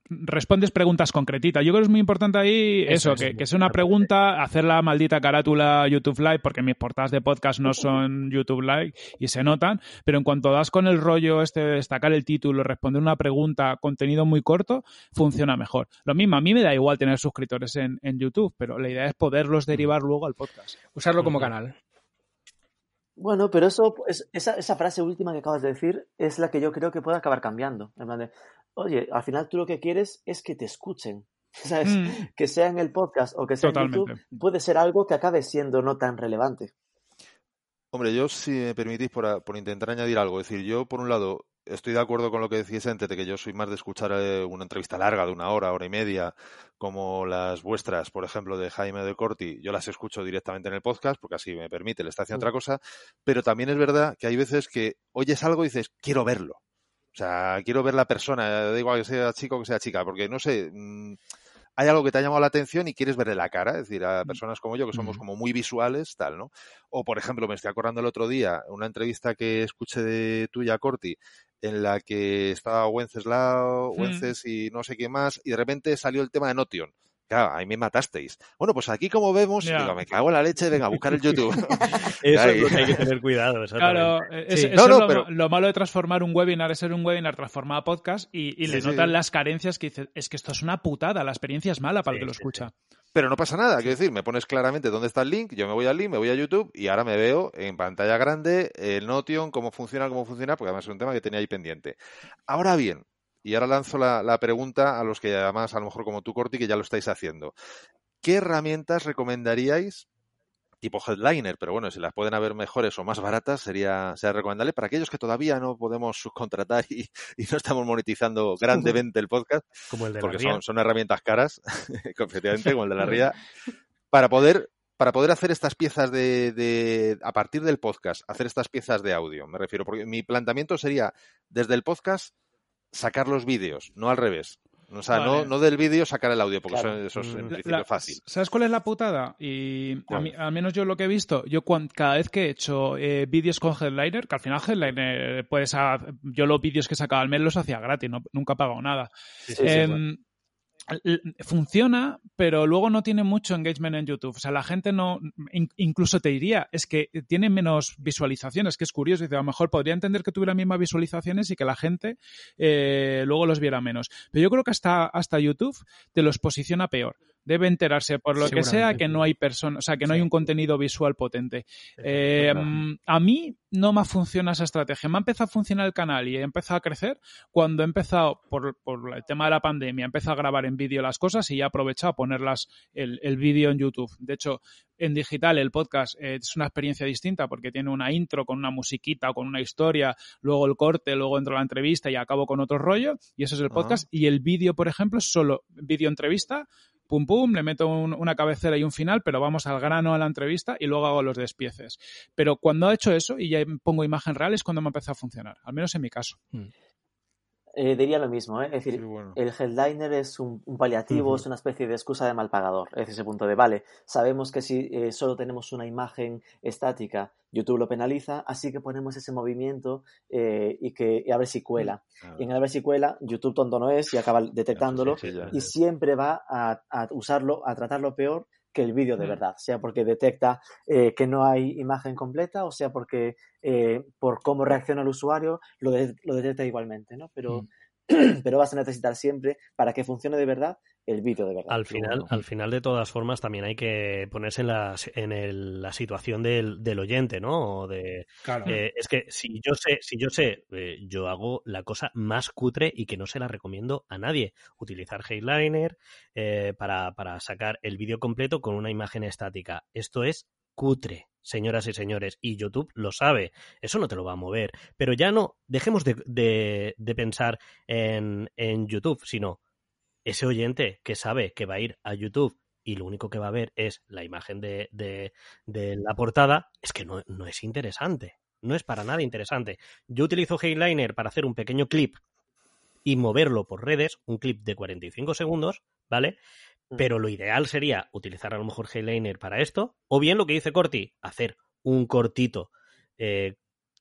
respondes preguntas concretitas. Yo creo que es muy importante ahí eso, que, que, sea una pregunta, hacer la maldita carátula YouTube Live, porque mis portadas de podcast no son YouTube Live y se notan, pero en cuanto das con el rollo este de destacar el título, responder una pregunta, contenido muy corto, funciona mejor. Lo mismo, a mí me da igual tener suscriptores en, en YouTube, pero la idea es poderlos derivar luego al podcast. Usarlo como canal. Bueno, pero eso, esa, esa, frase última que acabas de decir es la que yo creo que puede acabar cambiando. En plan de, oye, al final tú lo que quieres es que te escuchen. ¿Sabes? Mm. Que sea en el podcast o que sea en YouTube, puede ser algo que acabe siendo no tan relevante. Hombre, yo, si me permitís, por, por intentar añadir algo, es decir, yo, por un lado, estoy de acuerdo con lo que decís antes, de que yo soy más de escuchar eh, una entrevista larga de una hora, hora y media, como las vuestras, por ejemplo, de Jaime de Corti. Yo las escucho directamente en el podcast, porque así me permite, le está haciendo otra cosa. Pero también es verdad que hay veces que oyes algo y dices, quiero verlo. O sea, quiero ver la persona, da igual que sea chico o que sea chica, porque no sé, mm, hay algo que te ha llamado la atención y quieres verle la cara, es decir, a mm. personas como yo que somos mm. como muy visuales, tal, ¿no? O, por ejemplo, me estoy acordando el otro día, una entrevista que escuché de tuya, Corti, en la que estaba Wenceslao, Wences y no sé qué más, y de repente salió el tema de Notion. Claro, ahí me matasteis. Bueno, pues aquí como vemos, digo, me cago en la leche, venga a buscar el YouTube. eso es lo que hay que tener cuidado. Claro, es, eso es lo, malo de transformar un webinar es ser un webinar transformado a podcast y, le notan las carencias que dice, es que esto es una putada, la experiencia es mala para el que lo escucha. Pero no pasa nada, quiero decir, me pones claramente dónde está el link, yo me voy al link, me voy a YouTube y ahora me veo en pantalla grande el Notion, cómo funciona, cómo funciona, porque además es un tema que tenía ahí pendiente. Ahora bien, y ahora lanzo la, pregunta a los que además, a lo mejor como tú, Corti, que ya lo estáis haciendo. ¿Qué herramientas recomendaríais tipo headliner, pero bueno, si las pueden haber mejores o más baratas, sería, sería recomendable para aquellos que todavía no podemos subcontratar y, no estamos monetizando grandemente el podcast, como el de porque son, son, herramientas caras, efectivamente, como el de la RIA, para poder para poder hacer estas piezas de, de, a partir del podcast, hacer estas piezas de audio, me refiero, porque mi planteamiento sería desde el podcast sacar los vídeos, no al revés. O sea, no, no, del vídeo sacar el audio, porque eso, es en principio fácil. ¿Sabes cuál es la putada? Y al menos yo lo que he visto, yo cada vez que he hecho eh, vídeos con Headliner, que al final Headliner, pues, yo los vídeos que sacaba al mes los hacía gratis, no, nunca he pagado nada. Sí, sí, em, funciona, pero luego no tiene mucho engagement en YouTube. O sea, la gente no, incluso te diría, es que tiene menos visualizaciones, que es curioso. Dice, a lo mejor podría entender que tuviera mismas visualizaciones y que la gente eh, luego los viera menos. Pero yo creo que hasta, hasta YouTube te los posiciona peor debe enterarse por lo que sea que no hay persona, o sea, que no hay un contenido visual potente. Eh, a mí no me funciona esa estrategia. Me ha empezado a funcionar el canal y he empezado a crecer cuando he empezado, por, por el tema de la pandemia, he empezado a grabar en vídeo las cosas y he aprovechado a ponerlas el, el vídeo en YouTube. De hecho, en digital el podcast eh, es una experiencia distinta porque tiene una intro con una musiquita o con una historia, luego el corte, luego entro a la entrevista y acabo con otro rollo y eso es el podcast. Y el vídeo, por ejemplo, es solo vídeo entrevista pum pum, le meto una cabecera y un final, pero vamos al grano a la entrevista y luego hago los despieces. Pero cuando he hecho eso y ya pongo imagen real es cuando me empezó a funcionar, al menos en mi caso. Hmm. Eh, diría lo mismo, ¿eh? es decir, el headliner es un, paliativo, es una especie de excusa de mal pagador. Es ese punto de, vale, sabemos que si eh, solo tenemos una imagen estática, YouTube lo penaliza, así que ponemos ese movimiento y que a ver si cuela. Y en el a ver si cuela, YouTube tonto no es y acaba detectándolo y siempre va a, a, usarlo, a tratarlo peor que el vídeo de verdad, sea porque detecta eh, que no hay imagen completa o sea porque eh, por cómo reacciona el usuario lo, lo detecta igualmente, ¿no? Pero, mm. pero vas a necesitar siempre, para que funcione de verdad, el vídeo de verdad. Al final, al final, de todas formas, también hay que ponerse en la, en la situación del, del, oyente, ¿no? De, claro. eh, es que si yo sé, si yo sé, eh, yo hago la cosa más cutre y que no se la recomiendo a nadie. Utilizar Headliner eh, para, para sacar el vídeo completo con una imagen estática. Esto es cutre, señoras y señores, y YouTube lo sabe, eso no te lo va a mover. Pero ya no, dejemos de, de, de pensar en, en YouTube, sino ese oyente que sabe que va a ir a YouTube y lo único que va a ver es la imagen de, de, de la portada, es que no, no, es interesante. No es para nada interesante. Yo utilizo Headliner para hacer un pequeño clip y moverlo por redes, un clip de 45 segundos, ¿vale? Pero lo ideal sería utilizar a lo mejor Headliner para esto, o bien lo que dice Corti, hacer un cortito eh,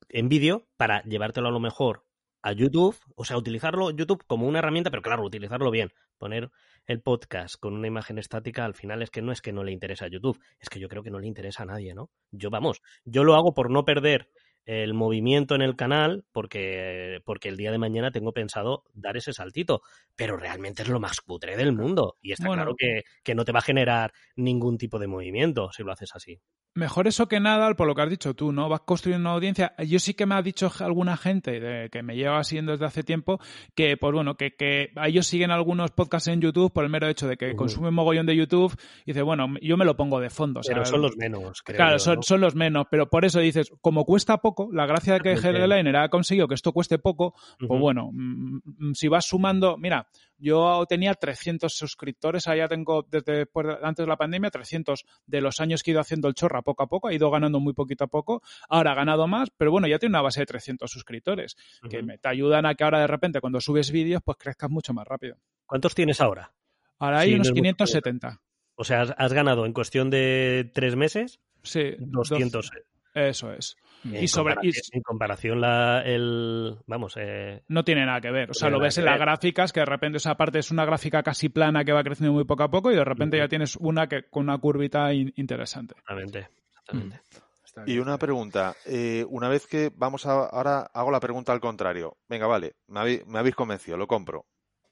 en vídeo para llevártelo a lo mejor a YouTube, o sea, utilizarlo YouTube como una herramienta, pero claro, utilizarlo bien. Poner el podcast con una imagen estática, al final es que no es que no le interesa a YouTube, es que yo creo que no le interesa a nadie, ¿no? Yo, vamos, yo lo hago por no perder el movimiento en el canal porque, porque el día de mañana tengo pensado dar ese saltito, pero realmente es lo más cutre del mundo y está bueno, claro que, que no te va a generar ningún tipo de movimiento si lo haces así. Mejor eso que nada, por lo que has dicho tú, ¿no? Vas construyendo una audiencia. Yo sí que me ha dicho alguna gente de, que me lleva siguiendo desde hace tiempo que, pues bueno, que, que ellos siguen algunos podcasts en YouTube por el mero hecho de que uh -huh. consumen mogollón de YouTube y dice, bueno, yo me lo pongo de fondo. Pero son los menos, creo. Claro, yo, son, son, los menos, pero por eso dices, como cuesta poco, la gracia de que Headliner ha conseguido que esto cueste poco, uh -huh. pues bueno, mm, si vas sumando, mira, yo tenía 300 suscriptores, allá tengo desde después de, antes de la pandemia 300 de los años que he ido haciendo el chorra poco a poco, ha ido ganando muy poquito a poco, ahora ha ganado más, pero bueno, ya tiene una base de 300 suscriptores uh -huh. que me, te ayudan a que ahora de repente cuando subes vídeos pues crezcas mucho más rápido. ¿Cuántos tienes ahora? Ahora hay sí, unos no 570. O sea, has, has, ganado en cuestión de tres meses sí, 200. Dos, eso es. Y sobre comparación, y, en comparación la el vamos eh, no tiene nada que ver o sea lo ves en las gráficas que de repente esa parte es una gráfica casi plana que va creciendo muy poco a poco y de repente uh -huh. ya tienes una que con una curvita in, interesante exactamente, exactamente. Mm. Y una pregunta, eh, una vez que vamos a, ahora hago la pregunta al contrario. Venga, vale, me habéis, me habéis convencido, lo compro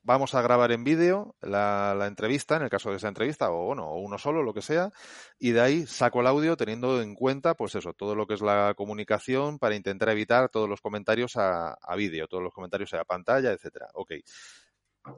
vamos a grabar en vídeo la, la, entrevista, en el caso de esa entrevista, o bueno, o uno solo, lo que sea, y de ahí saco el audio teniendo en cuenta, pues eso, todo lo que es la comunicación para intentar evitar todos los comentarios a, a vídeo, todos los comentarios a pantalla, etcétera. Ok.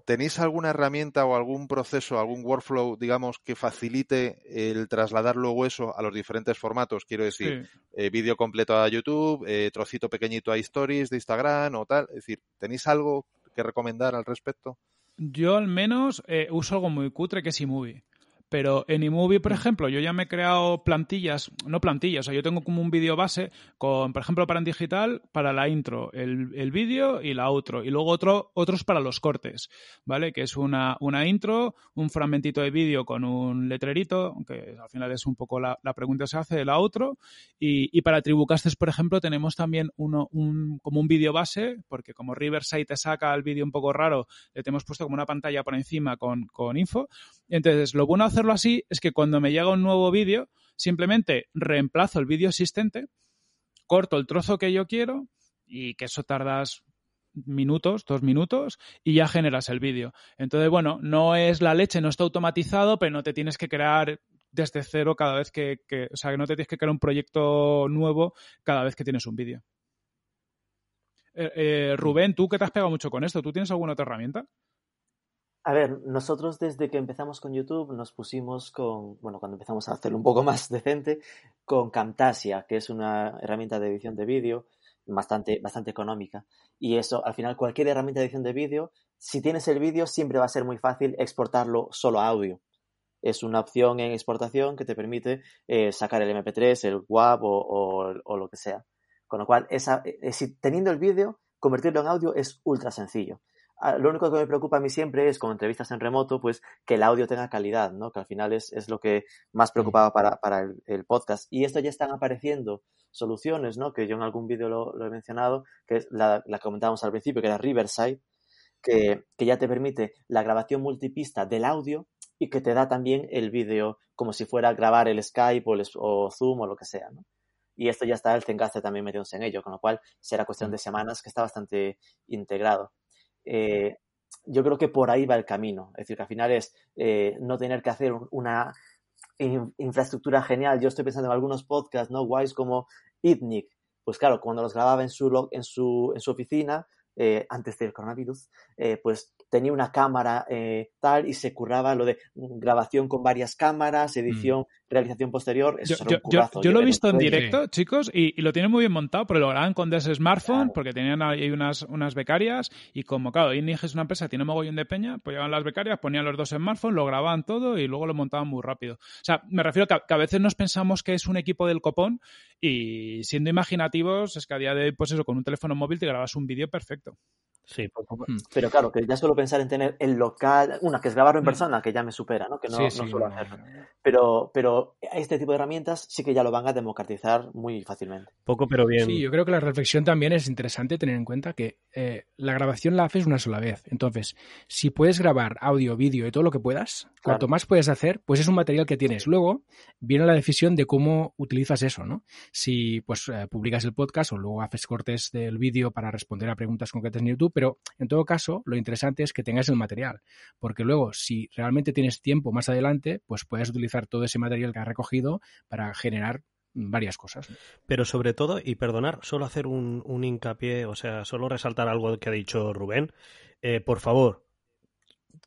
¿Tenéis alguna herramienta o algún proceso, algún workflow, digamos, que facilite el trasladar luego eso a los diferentes formatos? Quiero decir, sí. eh, vídeo completo a YouTube, eh, trocito pequeñito a Stories de Instagram o tal. Es decir, ¿tenéis algo que recomendar al respecto? Yo al menos eh, uso algo muy cutre que es eMovie. Pero en eMovie, por ejemplo, yo ya me he creado plantillas, no plantillas, o sea, yo tengo como un vídeo base con, por ejemplo, para en digital, para la intro, el, el vídeo y la outro, y luego otro, otros para los cortes, ¿vale? Que es una, una intro, un fragmentito de vídeo con un letrerito, que al final es un poco la, la pregunta que se hace, la outro, y, y para Tribucastes, por ejemplo, tenemos también uno, un, como un vídeo base, porque como Riverside te saca el vídeo un poco raro, le hemos puesto como una pantalla por encima con, con info, entonces lo bueno de hacer hacerlo así es que cuando me llega un nuevo vídeo, simplemente reemplazo el vídeo existente, corto el trozo que yo quiero y que eso tardas minutos, dos minutos, y ya generas el vídeo. Entonces, bueno, no es la leche, no está automatizado, pero no te tienes que crear desde cero cada vez que, o sea, que no te tienes que crear un proyecto nuevo cada vez que tienes un vídeo. Eh, eh, Rubén, tú que te has pegado mucho con esto, ¿tú tienes alguna otra herramienta? A ver, nosotros desde que empezamos con YouTube nos pusimos con, bueno, cuando empezamos a hacerlo un poco más decente, con Camtasia, que es una herramienta de edición de vídeo bastante, bastante económica. Y eso, al final, cualquier herramienta de edición de vídeo, si tienes el vídeo, siempre va a ser muy fácil exportarlo solo a audio. Es una opción en exportación que te permite eh, sacar el MP3, el WAV o, lo que sea. Con lo cual, esa, eh, si, teniendo el vídeo, convertirlo en audio es ultra sencillo lo único que me preocupa a mí siempre es, con entrevistas en remoto, pues que el audio tenga calidad, ¿no? Que al final es, es lo que más preocupaba para, para el, el, podcast. Y esto ya están apareciendo soluciones, ¿no? Que yo en algún vídeo lo, lo, he mencionado, que es la, la comentábamos al principio, que era Riverside, que, que ya te permite la grabación multipista del audio y que te da también el vídeo como si fuera grabar el Skype o, el, o Zoom o lo que sea, ¿no? y esto ya está el Zencaster también metiéndose en ello, con lo cual será cuestión de semanas que está bastante integrado. Eh, yo creo que por ahí va el camino. Es decir, que al final es eh, no tener que hacer una infraestructura genial. Yo estoy pensando en algunos podcasts, ¿no? Guays como ITNIC. Pues claro, cuando los grababa en su, en su, en su oficina, eh, antes del coronavirus, eh, pues tenía una cámara eh, tal y se curraba lo de grabación con varias cámaras, edición, mm. Realización posterior. Eso yo, yo, lo he visto en directo, chicos, y, lo tienen muy bien montado, pero lo graban con ese smartphone porque tenían ahí unas, unas becarias y como, claro, Inig es una empresa que tiene mogollón de peña, pues llevaban las becarias, ponían los dos smartphones, lo grababan todo y luego lo montaban muy rápido. O sea, me refiero a que, a veces nos pensamos que es un equipo del copón y siendo imaginativos es que a día de hoy, pues eso, con un teléfono móvil te grabas un vídeo perfecto. Sí, hmm. pero claro, que ya solo pensar en tener el local, una que es grabarlo en hmm. persona, que ya me supera, ¿no? Que no, suelo hacerlo. Pero, pero este tipo de herramientas sí que ya lo van a democratizar muy fácilmente. Poco, pero bien. Sí, yo creo que la reflexión también es interesante tener en cuenta que eh, la grabación la haces una sola vez. Entonces, si puedes grabar audio, vídeo y todo lo que puedas, cuanto más puedes hacer, pues es un material que tienes. Luego viene la decisión de cómo utilizas eso, ¿no? Si pues eh, publicas el podcast o luego haces cortes del vídeo para responder a preguntas concretas en YouTube pero en todo caso, lo interesante es que tengas el material, porque luego, si realmente tienes tiempo más adelante, pues puedes utilizar todo ese material que has recogido para generar varias cosas. Pero sobre todo, y perdonar, solo hacer un, hincapié, o sea, solo resaltar algo que ha dicho Rubén. Eh, por favor,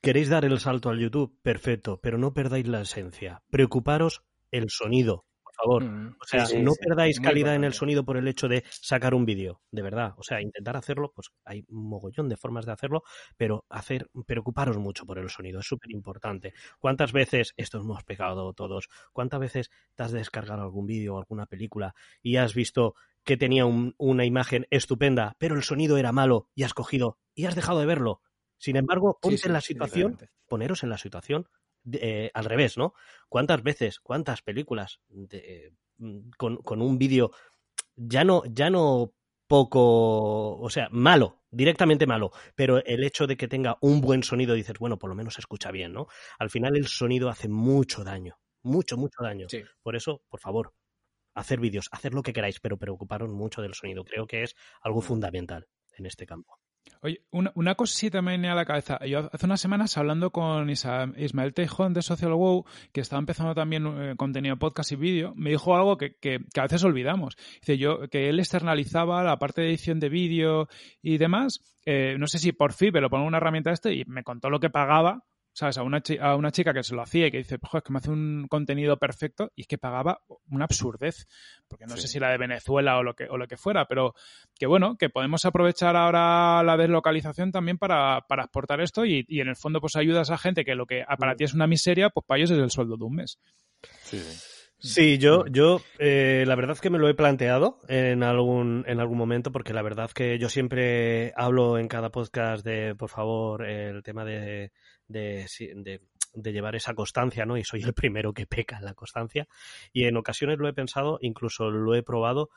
¿queréis dar el salto al YouTube? Perfecto, pero no perdáis la esencia. Preocuparos el sonido favor. Mm, o sea, no perdáis calidad en el sonido por el hecho de sacar un vídeo, de verdad. O sea, intentar hacerlo, pues hay un mogollón de formas de hacerlo, pero hacer, preocuparos mucho por el sonido, es súper importante. ¿Cuántas veces, esto hemos pegado todos, cuántas veces te has descargado algún vídeo o alguna película y has visto que tenía una imagen estupenda, pero el sonido era malo y has cogido y has dejado de verlo? Sin embargo, ponte en la situación, poneros en la situación eh, al revés, ¿no? ¿Cuántas veces, cuántas películas mm, con, un vídeo ya no, ya no poco, o sea, malo, directamente malo, pero el hecho de que tenga un buen sonido, dices, bueno, por lo menos se escucha bien, ¿no? Al final el sonido hace mucho daño, mucho, mucho daño. Por eso, por favor, hacer vídeos, hacer lo que queráis, pero preocuparos mucho del sonido. Creo que es algo fundamental en este campo. Oye, una, una cosa sí también me a la cabeza. Yo hace unas semanas hablando con Ismael Tejón de Social Wow, que estaba empezando también eh, contenido podcast y vídeo, me dijo algo que, que, a veces olvidamos. Dice yo que él externalizaba la parte de edición de vídeo y demás. Eh, no sé si por fin, pero pongo una herramienta este y me contó lo que pagaba ¿sabes? A una, a una chica que se lo hacía y que dice, joder, es que me hace un contenido perfecto y es que pagaba una absurdez, porque no sé si la de Venezuela o lo que, o lo que fuera, pero que bueno, que podemos aprovechar ahora la deslocalización también para, para exportar esto y, y, en el fondo pues ayudas a gente que lo que para mm. ti es una miseria, pues para ellos es el sueldo de un mes. Sí, sí. yo, yo eh, la verdad es que me lo he planteado en algún, en algún momento, porque la verdad que yo siempre hablo en cada podcast de, por favor, el tema de de, de, llevar esa constancia, ¿no? Y soy el primero que peca en la constancia. Y en ocasiones lo he pensado, incluso lo he probado.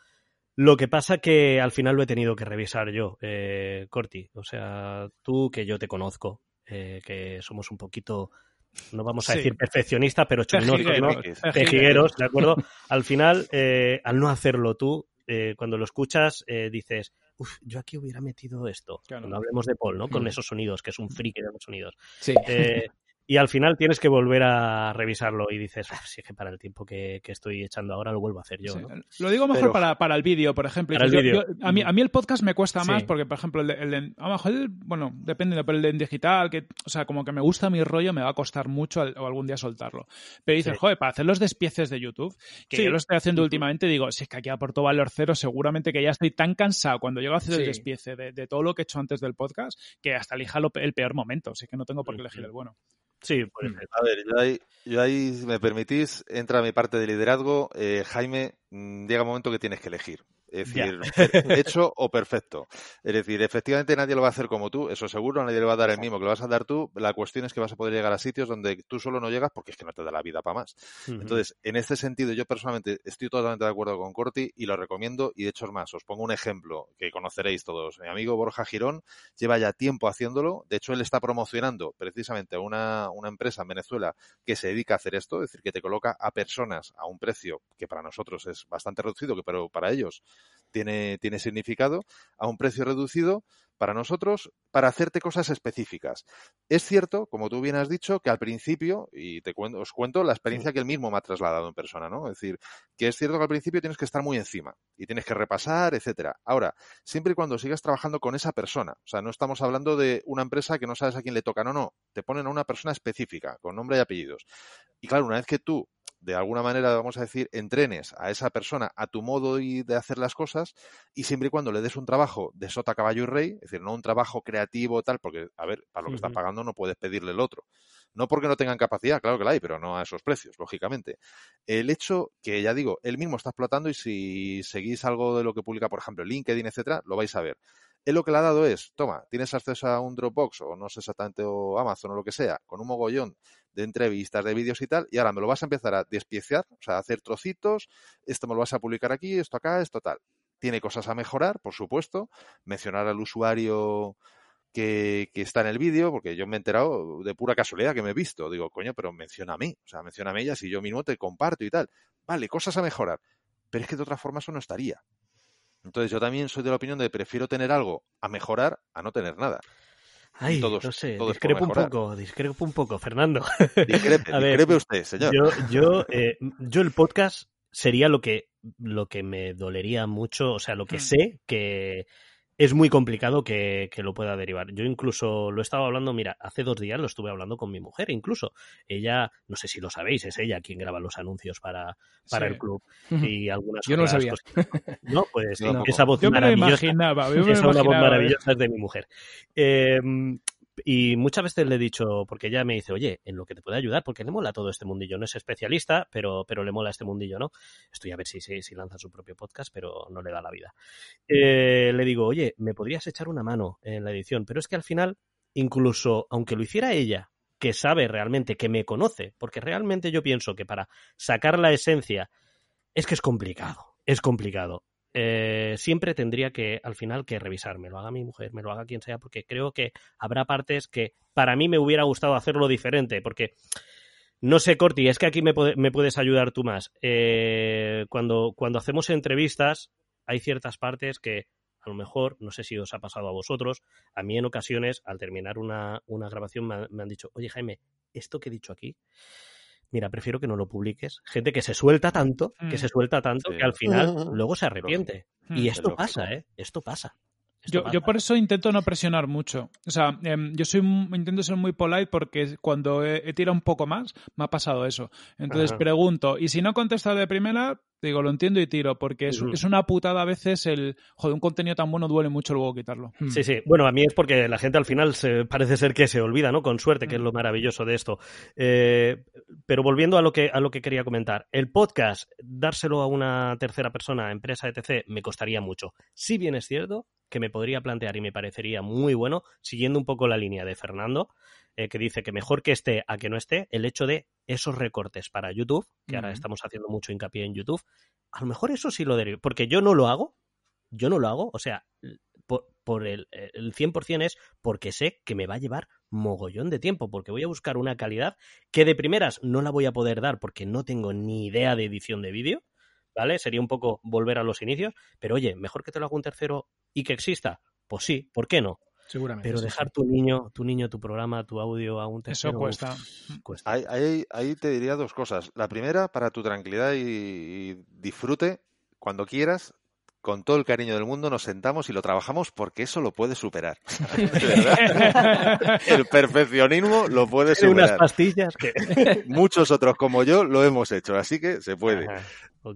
Lo que pasa que al final lo he tenido que revisar yo, eh, Corti. O sea, tú que yo te conozco, eh, que somos un poquito, no vamos a decir perfeccionistas, pero chuminosos, ¿no? Pejigueros, ¿de acuerdo? al final, eh, al no hacerlo tú, eh, cuando lo escuchas, dices, Uf, yo aquí hubiera metido esto. Cuando hablemos de Paul, ¿no? Con esos sonidos, que es un friki de los sonidos. Sí. Eh, y al final tienes que volver a revisarlo y dices, ah, sí que para el tiempo que, estoy echando ahora lo vuelvo a hacer yo. Lo digo mejor para, para, el vídeo, por ejemplo. a, mí, a mí el podcast me cuesta más porque, por ejemplo, el, el, a lo mejor, bueno, depende, pero el de en digital, que, o sea, como que me gusta mi rollo, me va a costar mucho o algún día soltarlo. Pero dices, joder, para hacer los despieces de YouTube, que yo lo estoy haciendo últimamente, digo, si es que aquí aporto valor cero, seguramente que ya estoy tan cansado cuando llego a hacer el despiece de, todo lo que he hecho antes del podcast, que hasta elija el peor momento, así que no tengo por qué elegir el bueno. Sí, pues. A ver, yo ahí, yo ahí, si me permitís, entra mi parte de liderazgo. Eh, Jaime, mm, llega un momento que tienes que elegir. Es decir, hecho o perfecto. Es decir, efectivamente nadie lo va a hacer como tú, eso seguro, nadie le va a dar el mismo que lo vas a dar tú. La cuestión es que vas a poder llegar a sitios donde tú solo no llegas porque es que no te da la vida para más. Entonces, en este sentido, yo personalmente estoy totalmente de acuerdo con Corti y lo recomiendo. Y de hecho es más, os pongo un ejemplo que conoceréis todos. Mi amigo Borja Girón lleva ya tiempo haciéndolo. De hecho, él está promocionando precisamente una, una empresa en Venezuela que se dedica a hacer esto, es decir, que te coloca a personas a un precio que para nosotros es bastante reducido, que pero para ellos tiene, tiene significado, a un precio reducido para nosotros para hacerte cosas específicas. Es cierto, como tú bien has dicho, que al principio, y te cuento, os cuento la experiencia que él mismo me ha trasladado en persona, ¿no? Es decir, que es cierto que al principio tienes que estar muy encima y tienes que repasar, etcétera. Ahora, siempre y cuando sigas trabajando con esa persona, o sea, no estamos hablando de una empresa que no sabes a quién le toca, no, no, te ponen a una persona específica, con nombre y apellidos. Y claro, una vez que tú de alguna manera, vamos a decir, entrenes a esa persona a tu modo de hacer las cosas y siempre y cuando le des un trabajo de sota, caballo y rey, es decir, no un trabajo creativo tal, porque, a ver, para lo que está pagando no puedes pedirle el otro. No porque no tengan capacidad, claro que la hay, pero no a esos precios, lógicamente. El hecho que, ya digo, él mismo está explotando y si seguís algo de lo que publica, por ejemplo, LinkedIn, etcétera, lo vais a ver. Él lo que le ha dado es, toma, tienes acceso a un Dropbox o no sé exactamente, o Amazon o lo que sea, con un mogollón de entrevistas, de vídeos y tal, y ahora me lo vas a empezar a despieciar, o sea, a hacer trocitos, esto me lo vas a publicar aquí, esto acá, esto tal. Tiene cosas a mejorar, por supuesto, mencionar al usuario que, está en el vídeo, porque yo me he enterado de pura casualidad que me he visto. Digo, coño, pero menciona a mí, o sea, menciona a ella si yo mismo te comparto y tal. Vale, cosas a mejorar. Pero es que de otra forma eso no estaría. Entonces yo también soy de la opinión de prefiero tener algo a mejorar a no tener nada. Ay, no sé, discrepo un poco, discrepo un poco, Fernando. Discrepe, usted, señor. Yo, yo, eh, yo el podcast sería lo que, lo que me dolería mucho, o sea, lo que mm. sé que es muy complicado que, lo pueda derivar. Yo incluso lo estaba hablando, mira, hace dos días lo estuve hablando con mi mujer, incluso. Ella, no sé si lo sabéis, es ella quien graba los anuncios para, para el club y algunas Yo no lo sabía. No, pues esa voz yo maravillosa. Me imaginaba, yo me esa voz maravillosa es de mi mujer. Eh, y muchas veces le he dicho, porque ella me dice, oye, en lo que te puede ayudar, porque le mola todo este mundillo. No es especialista, pero, pero le mola este mundillo, ¿no? Estoy a ver si, si, si lanza su propio podcast, pero no le da la vida. Eh, le digo, oye, me podrías echar una mano en la edición, pero es que al final, incluso aunque lo hiciera ella, que sabe realmente, que me conoce, porque realmente yo pienso que para sacar la esencia es que es complicado, es complicado. Eh, siempre tendría que al final que revisar, me lo haga mi mujer, me lo haga quien sea, porque creo que habrá partes que para mí me hubiera gustado hacerlo diferente, porque no sé, Corti, es que aquí me, puedes ayudar tú más. Eh, cuando, cuando hacemos entrevistas, hay ciertas partes que a lo mejor, no sé si os ha pasado a vosotros, a mí en ocasiones, al terminar una, grabación, me han dicho, oye Jaime, esto que he dicho aquí, mira, prefiero que no lo publiques. Gente que se suelta tanto, que mm. se suelta tanto, que al final luego se arrepiente. Y mm. esto pasa, ¿eh? Esto pasa. Yo, yo, por eso intento no presionar mucho. O sea, em, yo soy intento ser muy polite porque cuando he, tirado un poco más, me ha pasado eso. Entonces pregunto, y si no contestas de primera, digo, lo entiendo y tiro, porque es, es, una putada a veces el, joder, un contenido tan bueno duele mucho luego quitarlo. Hmm. Sí, sí. Bueno, a mí es porque la gente al final se, parece ser que se olvida, ¿no? Con suerte, que es lo hmm. maravilloso de esto. Eh, pero volviendo a lo, que, a lo que quería comentar, el podcast, dárselo a una tercera persona, empresa, etc., me costaría mucho. Si bien es cierto que me podría plantear y me parecería muy bueno, siguiendo un poco la línea de Fernando, eh, que dice que mejor que esté a que no esté, el hecho de esos recortes para YouTube, que ahora estamos haciendo mucho hincapié en YouTube, a lo mejor eso sí lo derivo, porque yo no lo hago, yo no lo hago, o sea, por, el, el 100% es porque sé que me va a llevar mogollón de tiempo, porque voy a buscar una calidad que de primeras no la voy a poder dar porque no tengo ni idea de edición de vídeo, ¿vale? Sería un poco volver a los inicios, pero oye, mejor que te lo haga un tercero y que exista, pues sí, ¿por qué no? Seguramente. Pero dejar tu niño, tu niño, tu programa, tu audio a un tercero. Eso cuesta. cuesta. Ahí, ahí, te diría dos cosas. La primera, para tu tranquilidad y disfrute, cuando quieras, con todo el cariño del mundo nos sentamos y lo trabajamos porque eso lo puede superar. el perfeccionismo lo puede superar. Unas pastillas que... Muchos otros como yo lo hemos hecho, así que se puede.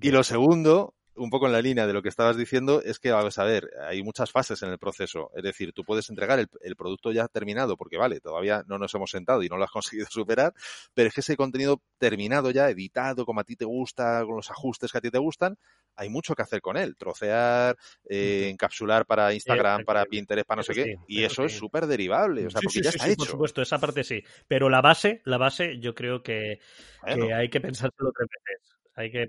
Y lo segundo, un poco en la línea de lo que estabas diciendo, es que, vamos a ver, hay muchas fases en el proceso. Es decir, tú puedes entregar el, producto ya terminado, porque vale, todavía no nos hemos sentado y no lo has conseguido superar, pero es que ese contenido terminado ya, editado, como a ti te gusta, con los ajustes que a ti te gustan, hay mucho que hacer con él. Trocear, eh, encapsular para Instagram, para Pinterest, para no sé qué, y eso es súper derivable, o sea, porque ya está hecho. Por supuesto, esa parte sí. Pero la base, la base, yo creo que, que hay que pensárselo tres veces hay que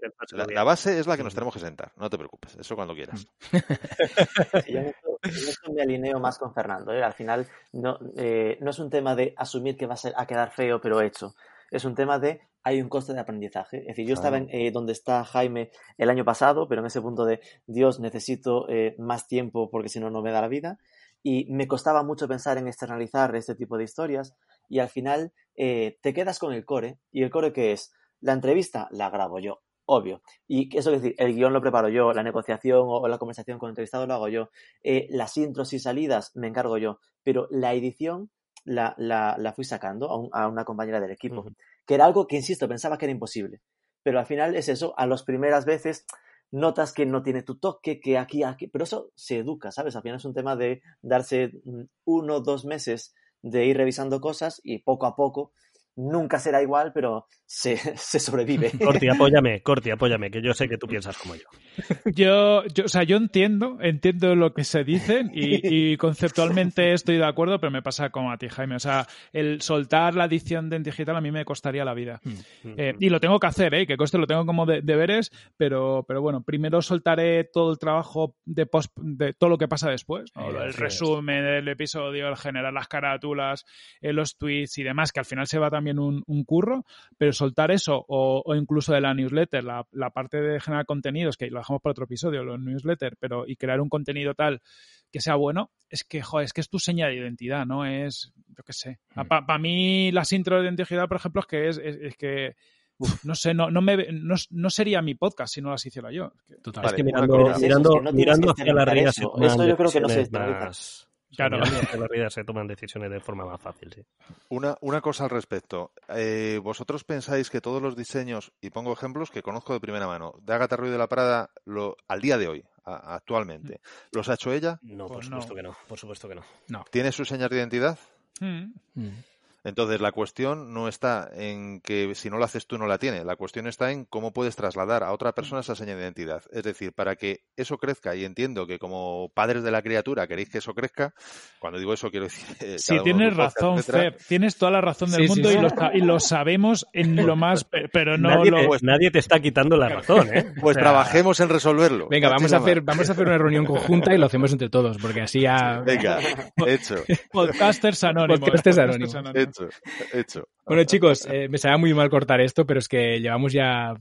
la, base es la que nos tenemos que sentar, no te preocupes, eso cuando quieras. yo, en esto, me alineo más con Fernando. ¿eh? Al final no, eh, no es un tema de asumir que va a, ser, a quedar feo, pero hecho. Es un tema de hay un coste de aprendizaje. Es decir, yo estaba en, eh, donde está Jaime el año pasado, pero en ese punto de Dios necesito más tiempo porque si no, no me da la vida. y me costaba mucho pensar en externalizar este tipo de historias y al final eh, te quedas con el core y el core que es la entrevista la grabo yo, obvio. Y eso es decir, el guion lo preparo yo, la negociación o la conversación con el entrevistado lo hago yo, eh, las intros y salidas me encargo yo, pero la edición la, la, fui sacando a, una compañera del equipo, que era algo que, insisto, pensaba que era imposible. Pero al final es eso, a las primeras veces notas que no tiene tu toque, que aquí, aquí, pero eso se educa, ¿sabes? Al final es un tema de darse mm, uno o dos meses de ir revisando cosas y poco a poco nunca será igual, pero se, se, sobrevive. Corti, apóyame, Corti, apóyame, que yo sé que tú piensas como yo. Yo, yo o sea, yo entiendo, entiendo lo que se dicen y, conceptualmente estoy de acuerdo, pero me pasa como a ti, Jaime. O sea, el soltar la edición de digital a mí me costaría la vida. Mm. Eh, y lo tengo que hacer, ¿eh? Que coste lo tengo como de, deberes, pero, pero bueno, primero soltaré todo el trabajo de post, de todo lo que pasa después, el resumen del episodio, el generar las carátulas, eh, los tweets y demás, que al final se va también un, un curro, pero soltar eso o, incluso de la newsletter, la, parte de generar contenidos, que lo dejamos para otro episodio, los newsletters, pero y crear un contenido tal que sea bueno, es que, joder, es que es tu señal de identidad, ¿no? Es, yo qué sé. Mm. Para mí las intros de identidad, por ejemplo, es que es, es, que no sé, no, no, me, no, sería mi podcast si no las hiciera yo. Total. es que mirando, mirando, mirando hacia la realidad. Eso, yo creo que no se Claro. la vida se toman decisiones de forma más fácil, sí. Una, una cosa al respecto. Eh, ¿Vosotros pensáis que todos los diseños, y pongo ejemplos que conozco de primera mano, de Agatha Ruiz de la Prada, lo, al día de hoy, actualmente, ¿los ha hecho ella? No, por pues supuesto que no. Por supuesto que no. ¿Tiene su señal de identidad? Mm. Mm. Entonces, la cuestión no está en que si no lo haces tú no la tiene. La cuestión está en cómo puedes trasladar a otra persona esa señal de identidad. Es decir, para que eso crezca, y entiendo que como padres de la criatura queréis que eso crezca, cuando digo eso quiero decir... Eh, sí, tienes razón, Fer. Tienes toda la razón del mundo Y, lo, sabemos en lo más... Pero no nadie, lo... te, pues nadie te está quitando la razón, ¿eh? Pues trabajemos en resolverlo. Venga, vamos a, hacer, vamos a hacer una reunión conjunta y lo hacemos entre todos, porque así ya... Venga, hecho. Podcasters anónimos. Podcasters anónimos. Bueno, chicos, eh, me sabe muy mal cortar esto, pero es que llevamos ya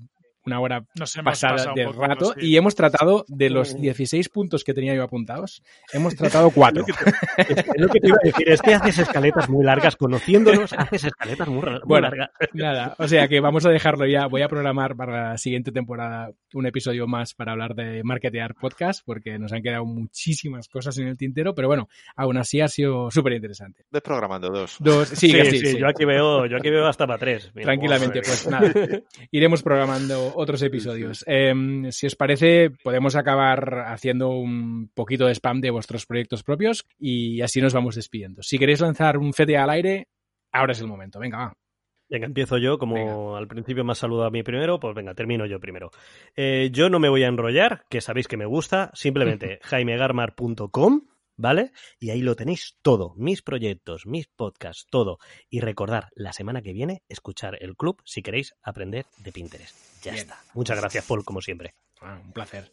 una hora pasada de rato y hemos tratado de los 16 puntos que tenía yo apuntados, hemos tratado cuatro. es lo que te iba a decir, es que haces escaletas muy largas, conociéndonos, haces escaletas muy, bueno, largas. Nada, o sea que vamos a dejarlo ya, voy a programar para la siguiente temporada un episodio más para hablar de marketear podcast, porque nos han quedado muchísimas cosas en el tintero, pero bueno, aún así ha sido súper interesante. Ves programando dos. Dos, sí, sí, Yo, aquí veo, yo aquí veo hasta para tres. Tranquilamente, pues nada, iremos programando otros episodios. Em, si os parece, podemos acabar haciendo un poquito de spam de vuestros proyectos propios y así nos vamos despidiendo. Si queréis lanzar un fete al aire, ahora es el momento. Venga, va. Venga, empiezo yo, como al principio me has saludado a mí primero, pues venga, termino yo primero. Eh, yo no me voy a enrollar, que sabéis que me gusta, simplemente jaimegarmar.com ¿vale? Y ahí lo tenéis todo, mis proyectos, mis podcasts, todo. Y recordar, la semana que viene, escuchar el club si queréis aprender de Pinterest. Ya está. Muchas gracias, Paul, como siempre. Ah, un placer.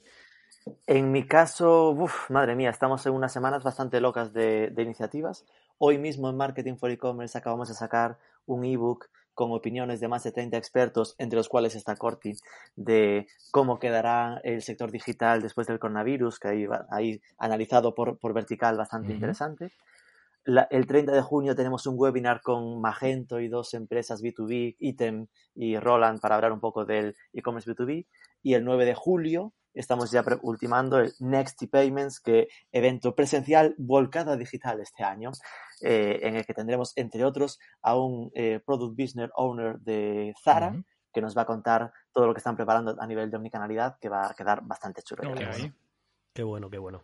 En mi caso, uf, madre mía, estamos en unas semanas bastante locas de, de iniciativas. Hoy mismo en Marketing for E-Commerce acabamos de sacar un ebook con opiniones de más de 30 expertos, entre los cuales está Corti, de cómo quedará el sector digital después del coronavirus, que ahí, ahí analizado por, por vertical bastante interesante. el 30 de junio tenemos un webinar con Magento y dos empresas B2B, Item y Roland, para hablar un poco del e-commerce B2B. Y el 9 de julio estamos ya ultimando el Next Payments, que evento presencial volcado a digital este año, eh, en el que tendremos, entre otros, a un eh, Product Business Owner de Zara, que nos va a contar todo lo que están preparando a nivel de omnicanalidad, que va a quedar bastante chulo. Qué bueno, qué bueno.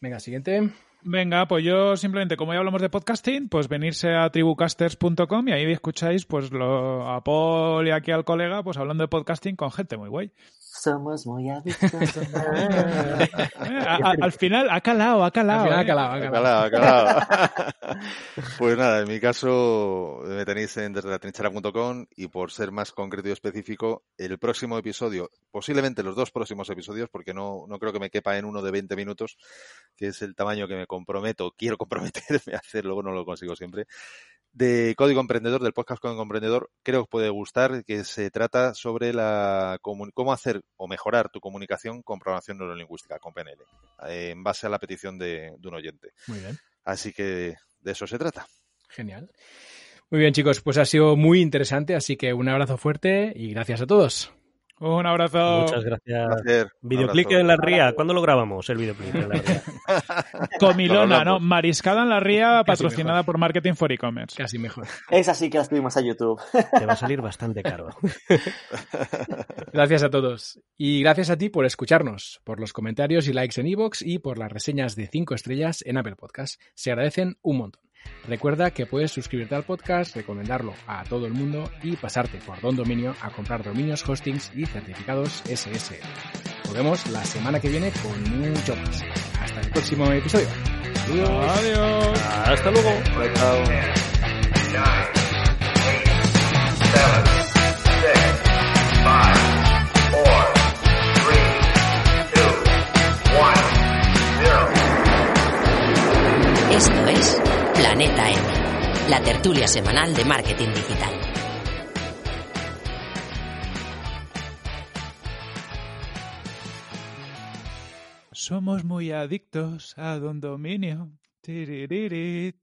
Venga, siguiente. Venga, pues yo simplemente, como ya hablamos de podcasting, pues venirse a tribucasters.com y ahí escucháis pues lo, a Paul y aquí al colega pues hablando de podcasting con gente muy guay. Somos muy adictos. al final ha calado, ha calado. ha calado, ha calado. Ha calado, pues nada, en mi caso me tenéis en desde la trinchera.com y por ser más concreto y específico, el próximo episodio, posiblemente los dos próximos episodios, porque no, no creo que me quepa en uno de 20 minutos, que es el tamaño que me comprometo, quiero comprometerme a hacer, luego no lo consigo siempre, de Código Emprendedor, del podcast Código Emprendedor, creo que os puede gustar, que se trata sobre la cómo hacer o mejorar tu comunicación con programación neurolingüística, con PNL, en base a la petición de, un oyente. Muy bien. Así que de eso se trata. Genial. Muy bien, chicos, pues ha sido muy interesante, así que un abrazo fuerte y gracias a todos. Un abrazo. Muchas gracias. Un placer. Un Videoclip en la ría. ¿Cuándo lo grabamos el videoclip en la ría? Comilona, Lo ¿no? Mariscada en la ría, Casi patrocinada mejor. por Marketing for E-Commerce. Casi mejor. Esa sí que la subimos a YouTube. Te va a salir bastante caro. Gracias a todos. Y gracias a ti por escucharnos, por los comentarios y likes en iVoox y por las reseñas de 5 estrellas en Apple Podcast. Se agradecen un montón. Recuerda que puedes suscribirte al podcast, recomendarlo a todo el mundo y pasarte por Don Dominio a comprar dominios, hostings y certificados SSL. Nos vemos la semana que viene con mucho más. Hasta el próximo episodio. Adiós. Hasta luego. Chao. Esto es Planeta M, la tertulia semanal de marketing digital. Somos muy adictos a Don Dominio. Tiririri.